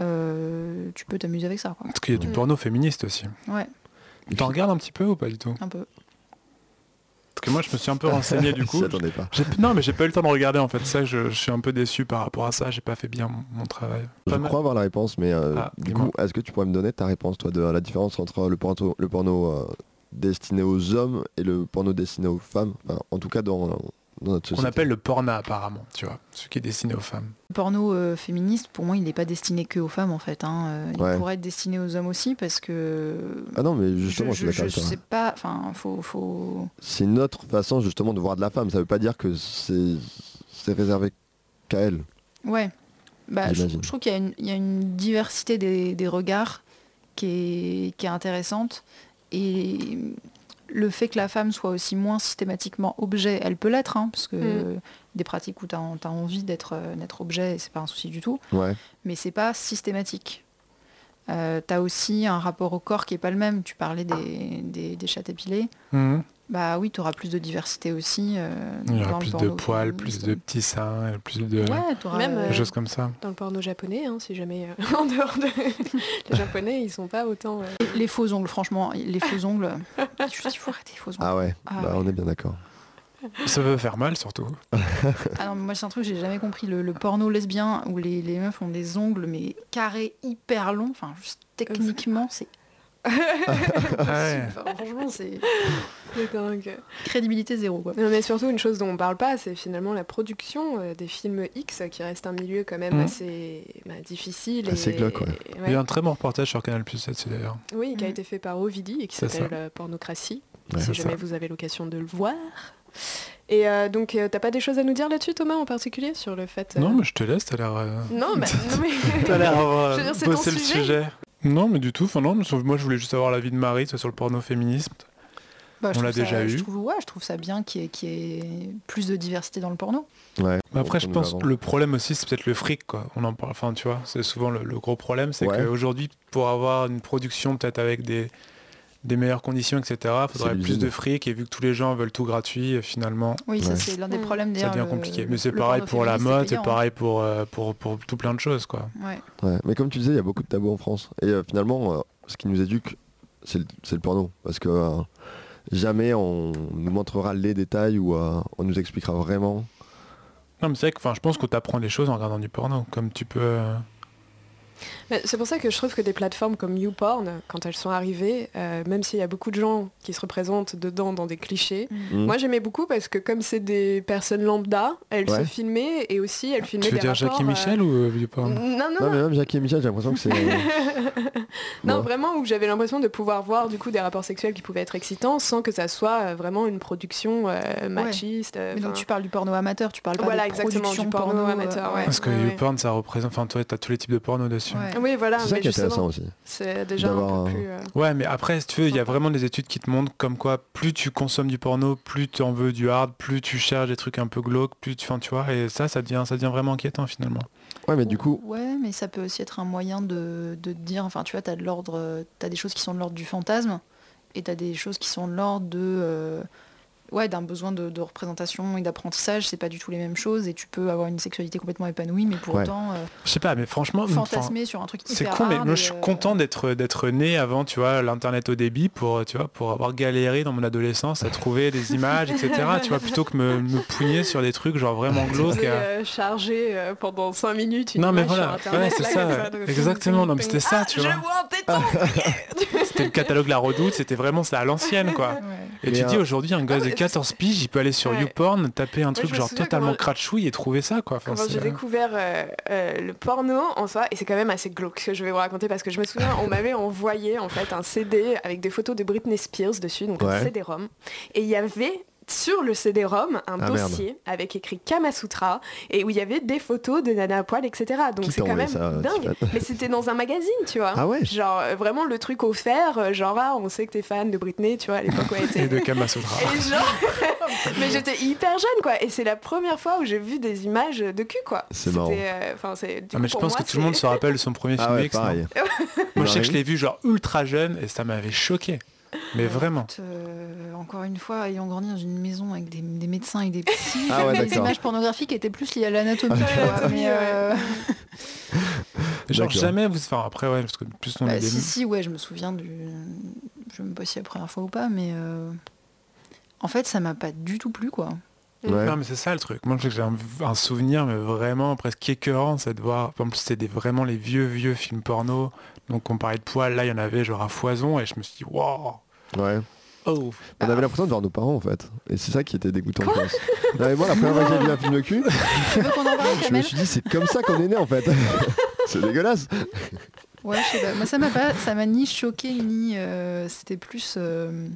euh, tu peux t'amuser avec ça. Quoi. Parce qu'il y a du Mm. porno féministe aussi. Ouais, T'en regardes un petit peu ou pas du tout? Un peu. Que moi, je me suis un peu renseigné du coup. pas. Non, mais j'ai pas eu le temps de regarder en fait. Ça, je, je suis un peu déçu par rapport à ça. J'ai pas fait bien mon, mon travail. Je mal. crois avoir la réponse, mais euh, Ah, du coup, est-ce que tu pourrais me donner ta réponse, toi, de la différence entre le porno, le porno euh, destiné aux hommes et le porno destiné aux femmes? Enfin, En tout cas, dans, dans notre On société. appelle le porna apparemment, tu vois, ce qui est destiné aux femmes. Le porno euh, féministe, pour moi, il n'est pas destiné que aux femmes, en fait. hein. Euh, Ouais. Il pourrait être destiné aux hommes aussi, parce que... Ah non, mais justement, je, je, je avec toi. sais pas, enfin, faut, faut... C'est une autre façon, justement, de voir de la femme. Ça veut pas dire que c'est c'est réservé qu'à elle. Ouais. Bah, je, J'imagine. je trouve qu'il y, a une- il y a une diversité des, des regards qui est, qui est intéressante. Et le fait que la femme soit aussi moins systématiquement objet, elle peut l'être, hein, parce que Mm. des pratiques où tu as, envie d'être euh, d'être objet, c'est pas un souci du tout, Ouais. mais c'est pas systématique. Euh, tu as aussi un rapport au corps qui est pas le même. Tu parlais des, des, des chattes épilées. Mhm. Bah oui, tu auras plus de diversité aussi. euh, Il y dans aura le plus de poils, plus de petits seins, plus de Ouais, t'auras, Même, euh, des choses comme ça. Dans le porno japonais, hein, si jamais euh, en dehors de... les japonais, ils sont pas autant... euh, Les faux ongles, franchement, les faux ongles. Juste, il faut arrêter les faux ongles. Ah ouais, Ah bah, ouais. on est bien d'accord. Ça peut faire mal surtout. Ah non, mais moi c'est un truc que j'ai jamais compris. Le, le porno lesbien où les, les meufs ont des ongles mais carrés hyper longs. Enfin, juste techniquement, c'est. Ouais. Enfin, franchement, c'est C'est dingue. crédibilité zéro quoi. Non, mais surtout, une chose dont on parle pas, c'est finalement la production euh, des films X, qui reste un milieu quand même Mhm. assez bah, difficile. Assez et, glauque, ouais. et- Il y a un très bon reportage sur Canal Plus là-dessus d'ailleurs. Oui, qui a Mhm. été fait par Ovidie et qui s'appelle euh, Pornocratie, Ouais, si jamais ça. vous avez l'occasion de le voir. Et euh, donc, euh, t'as pas des choses à nous dire là-dessus, Thomas, en particulier, sur le fait... euh, Non, mais je te laisse, t'as l'air. euh, Non, bah, non, mais... T'as l'air avoir Je veux dire, c'est ton bossé le sujet. Non, mais du tout. Enfin, non, moi je voulais juste avoir l'avis de Marie soit sur le porno-féminisme. Bah, je On l'a trouve ça- déjà Je eu. trouve, ouais, je trouve ça bien qu'il y, ait- qu'il y ait plus de diversité dans le porno. Ouais. Mais Après, je pense que le problème aussi, c'est peut-être le fric, quoi. On en parle, enfin, tu vois, c'est souvent le, le gros problème, c'est Ouais. qu'aujourd'hui, pour avoir une production peut-être avec des, des meilleures conditions, etc., il faudrait plus de fric, et vu que tous les gens veulent tout gratuit, euh, finalement, Oui, ça Ouais. c'est l'un des problèmes ça devient compliqué. le- Mais c'est le pareil pour la mode, c'est pareil pour, euh, pour, pour tout plein de choses, quoi. hein. Ouais. Ouais, mais comme tu disais, il y a beaucoup de tabous en France. Et euh, finalement, euh, ce qui nous éduque, c'est le, c'est le porno. Parce que euh, jamais on nous montrera les détails ou euh, on nous expliquera vraiment. Non, mais c'est vrai que, enfin, je pense qu'on t'apprend des choses en regardant du porno, comme tu peux... C'est pour ça que je trouve que des plateformes comme YouPorn, quand elles sont arrivées, euh, même s'il y a beaucoup de gens qui se représentent dedans dans des clichés, Hmm. moi j'aimais beaucoup parce que comme c'est des personnes lambda, elles Ouais. se filmaient et aussi elles filmaient Tu veux des dire rapports, Jackie euh, Michel ou euh, du porno Non, non, Non, non. mais même Jackie et Michel, j'ai l'impression que c'est. Non, vraiment, où j'avais l'impression de pouvoir voir du coup des rapports sexuels qui pouvaient être excitants sans que ça soit vraiment une production euh, machiste. Mais donc tu parles du porno amateur, tu parles pas Voilà, des exactement, du porno euh, amateur, ouais. Parce que Ouais, ouais. YouPorn, ça représente... Enfin, toi, t'as tous les types de porno dessus. Ouais. Oui, voilà, C'est ça mais qui est intéressant justement, aussi. c'est déjà D'avoir un un- peu plus... euh, Ouais, mais après, si tu veux, il y a vraiment des études qui te montrent comme quoi plus tu consommes du porno, plus tu en veux du hard, plus tu cherches des trucs un peu glauques, plus tu, enfin, tu vois, et ça, ça devient, ça devient vraiment inquiétant finalement. Ouais, mais du coup, Ouais, mais ça peut aussi être un moyen de, de te dire, enfin tu vois, t'as de l'ordre, t'as des choses qui sont de l'ordre du fantasme, et t'as des choses qui sont de l'ordre de, euh, ouais, d'un besoin de, de représentation et d'apprentissage. C'est pas du tout les mêmes choses, et tu peux avoir une sexualité complètement épanouie, mais pour Ouais. autant euh, Je sais pas, mais franchement, fantasmer sur un truc c'est con, mais moi je suis euh, content d'être d'être né avant, tu vois, l'internet au début pour, tu vois, pour avoir galéré dans mon adolescence à trouver des images, etc. Tu vois, plutôt que me, me pougner sur des trucs genre vraiment glauques. euh, euh, pendant 5 minutes une Non mais voilà, ouais, c'est ça, exactement, non mais c'était ça, ah, tu je vois. C'était le catalogue La Redoute, c'était vraiment ça à l'ancienne quoi. ouais. Et Mais, tu dis euh, aujourd'hui un gosse ah de ouais, 14 piges, il peut aller sur Ouais. YouPorn, taper un truc genre totalement comment- crachouille et trouver ça quoi. Enfin, j'ai découvert euh, euh, le porno en soi, et c'est quand même assez glauque ce que je vais vous raconter parce que je me souviens, on m'avait envoyé en fait un CD avec des photos de Britney Spears dessus, donc un. CD-ROM, et il y avait sur le CD-ROM un Ah, merde. dossier avec écrit Kama Sutra et où il y avait des photos de nana à poil, etc. Donc c'est quand même ça, dingue. Mais c'était dans un magazine, tu vois. Ah ouais Genre euh, vraiment le truc offert, euh, genre ah, on sait que t'es fan de Britney, tu vois, à l'époque où elle était Et de Kamasutra. et genre, mais j'étais hyper jeune quoi, et c'est la première fois où j'ai vu des images de cul quoi. C'est C'était, marrant. euh, Enfin c'est. du Ah, mais coup, je pense moi, que tout le monde se rappelle de son premier Ah film ouais, X. pareil. Moi je sais que je l'ai vu genre ultra jeune et ça m'avait choqué. Mais vraiment. Écoute, euh, encore une fois, ayant grandi dans une maison avec des, des médecins et des psys, Ah ouais, les images pornographiques étaient plus liées à l'anatomie. Mais, ouais. euh, Genre jamais vous... Enfin après ouais, parce que plus on bah, est des... si, si, ouais, je me souviens du. Je sais même pas si c'est la première fois ou pas, mais euh, en fait, ça m'a pas du tout plu, quoi. Ouais. Non mais c'est ça le truc. Moi je sais que j'ai un, un souvenir mais vraiment presque écœurant, c'est de voir. En plus c'était vraiment les vieux vieux films porno. Donc on parlait de poils, là il y en avait genre à foison et je me suis dit waouh. Ouais. Oh. On avait l'impression de voir nos parents en fait. Et c'est ça qui était dégoûtant, je pense. Non, mais moi, la première fois que j'ai vu un film de cul, je me suis dit, c'est comme ça qu'on est né en fait. c'est dégueulasse. Ouais, je sais pas. Moi, ça m'a pas, ça m'a ni choqué ni. euh, c'était plus. euh,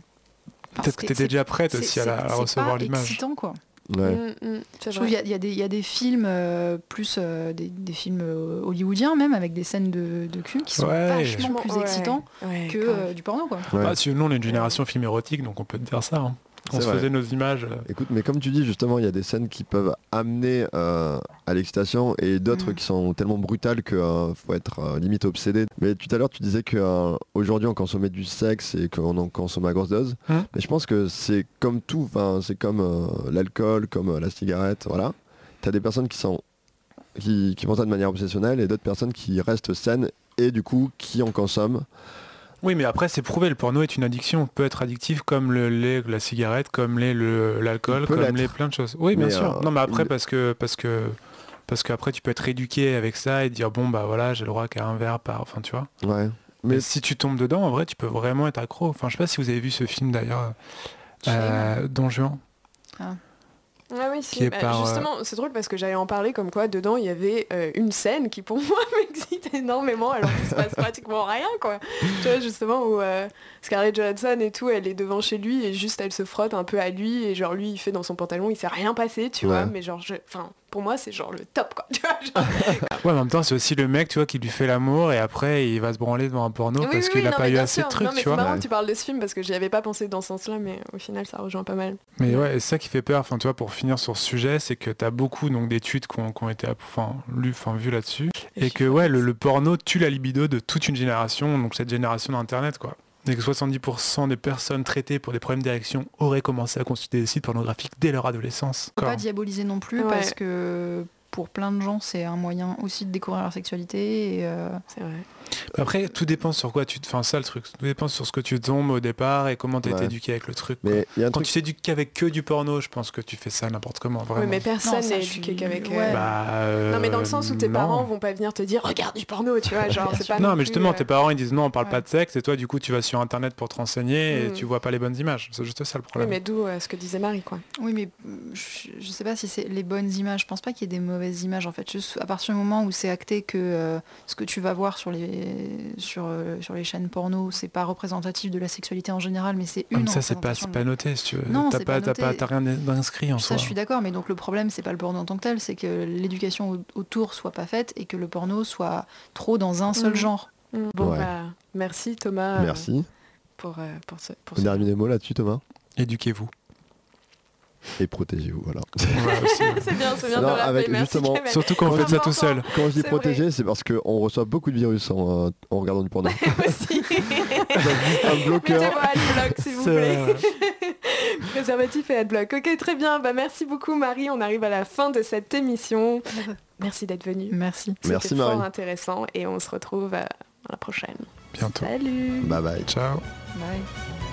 Peut-être que t'étais déjà prête c'est- aussi à, la- c'est- à c'est recevoir pas l'image. excitant, quoi. Ouais. Mm, mm, Je trouve qu'il y a- il y, a des- il y a des films euh, plus euh, des, des films euh, hollywoodiens même avec des scènes de, de cul qui sont Ouais. vachement plus Ouais, excitants ouais, que euh, du porno quoi. Ouais. Bah, si nous on est une génération film érotique donc on peut te dire ça. hein. On se vrai. faisait nos images. euh, Écoute, mais comme tu dis, justement, il y a des scènes qui peuvent amener euh, à l'excitation et d'autres Mm. qui sont tellement brutales que euh, faut être euh, limite obsédé. Mais tout à l'heure, tu disais que euh, aujourd'hui on consommait du sexe et qu'on en consomme à grosse dose. Mm. Mais je pense que c'est comme tout, enfin, c'est comme euh, l'alcool, comme euh, la cigarette, voilà. T'as des personnes qui sont qui, qui font ça de manière obsessionnelle et d'autres personnes qui restent saines et du coup qui en consomment. Oui, mais après, c'est prouvé, le porno est une addiction, peut être addictif comme le lait, la cigarette, comme l'alcool, comme les plein de choses. Oui, bien Mais, sûr. euh, non, mais après, il- parce que parce que parce qu'après, tu peux être éduqué avec ça et dire bon bah voilà, j'ai le droit qu'à un verre par. Enfin, tu vois. Ouais. Mais Mais si tu tombes dedans, en vrai, tu peux vraiment être accro. Enfin, je sais pas si vous avez vu ce film d'ailleurs, euh, Don Juan. Ah oui, si. Est Bah, par, euh, Justement, c'est drôle parce que j'allais en parler comme quoi dedans il y avait euh, une scène qui pour moi m'excite énormément alors qu'il se passe pratiquement rien quoi. tu vois justement où euh, Scarlett Johansson et tout, elle est devant chez lui et juste elle se frotte un peu à lui et genre lui il fait dans son pantalon, il s'est rien passé, tu Ouais. vois, mais genre je- enfin pour moi c'est genre le top quoi. Tu vois, genre- Ouais, en même temps, c'est aussi le mec, tu vois, qui lui fait l'amour et après, il va se branler devant un porno Oui, parce oui, qu'il oui, a non, pas eu assez de trucs, Non, mais tu c'est vois. marrant Ouais. tu parles de ce film parce que j'y avais pas pensé dans ce sens-là, mais au final ça rejoint pas mal. Mais ouais, et c'est ça qui fait peur, enfin, tu vois, pour finir sur ce sujet, c'est que tu as beaucoup donc, d'études qui ont, été enfin, lues, enfin, vues là-dessus, et que ouais, le, le porno tue la libido de toute une génération, donc cette génération d'Internet, quoi. Et que 70% des personnes traitées pour des problèmes d'érection auraient commencé à consulter des sites pornographiques dès leur adolescence. Faut pas diaboliser non plus Ouais. parce que pour plein de gens c'est un moyen aussi de découvrir leur sexualité et euh, C'est vrai. Après, tout dépend sur quoi tu te... Enfin, ça le truc. Tout dépend sur ce que tu tombes au départ et comment tu été Ouais. éduqué avec le truc. quoi. mais il y a un Quand truc tu t'éduques qu'avec que du porno, je pense que tu fais ça n'importe comment, vraiment. Oui, mais personne n'est éduqué suis- qu'avec. ouais. euh, Bah, euh, Non mais dans le sens où tes non. parents vont pas venir te dire regarde du porno, tu vois, genre c'est pas Non, non mais plus, justement, euh, tes parents ils disent non, on parle Ouais. pas de sexe, et toi, du coup, tu vas sur internet pour te renseigner et Mm. tu vois pas les bonnes images. C'est juste ça le Oui, problème. mais d'où euh, ce que disait Marie quoi. oui mais je, je sais pas si c'est les bonnes images. Je pense pas qu'il y ait des mauvaises images en fait. Juste à partir du moment où c'est acté que euh, ce que tu vas voir sur les sur euh, sur les chaînes porno c'est pas représentatif de la sexualité en général, mais c'est Comme une. ça, c'est pas, de- pas noté, si tu veux. Non, T'as pas, pas t'as pas, t'as rien d'inscrit en Ça, soi. je suis d'accord, mais donc le problème, c'est pas le porno en tant que tel, c'est que l'éducation au- autour soit pas faite et que le porno soit trop dans un seul Mhm. genre. Bon Ouais. bah merci Thomas euh, Merci. pour euh, pour ce pour ce- dernier mot là-dessus, Thomas? Éduquez-vous. Et protégez-vous, voilà. C'est bien, c'est bien Non, de rappeler, avec- merci justement. Surtout quand vous faites ça tout seul. Quand je dis protéger, c'est parce qu'on reçoit beaucoup de virus en, euh, en regardant du porno. Aussi. un bloqueur. Adblock s'il vous plaît. Préservatif et adblock. Ok, très bien. Bah, merci beaucoup Marie. On arrive à la fin de cette émission. Merci d'être venue. Merci. Merci, C'était fort Marie. intéressant et on se retrouve euh, à la prochaine. Bientôt. Salut. Bye bye. Ciao. Bye.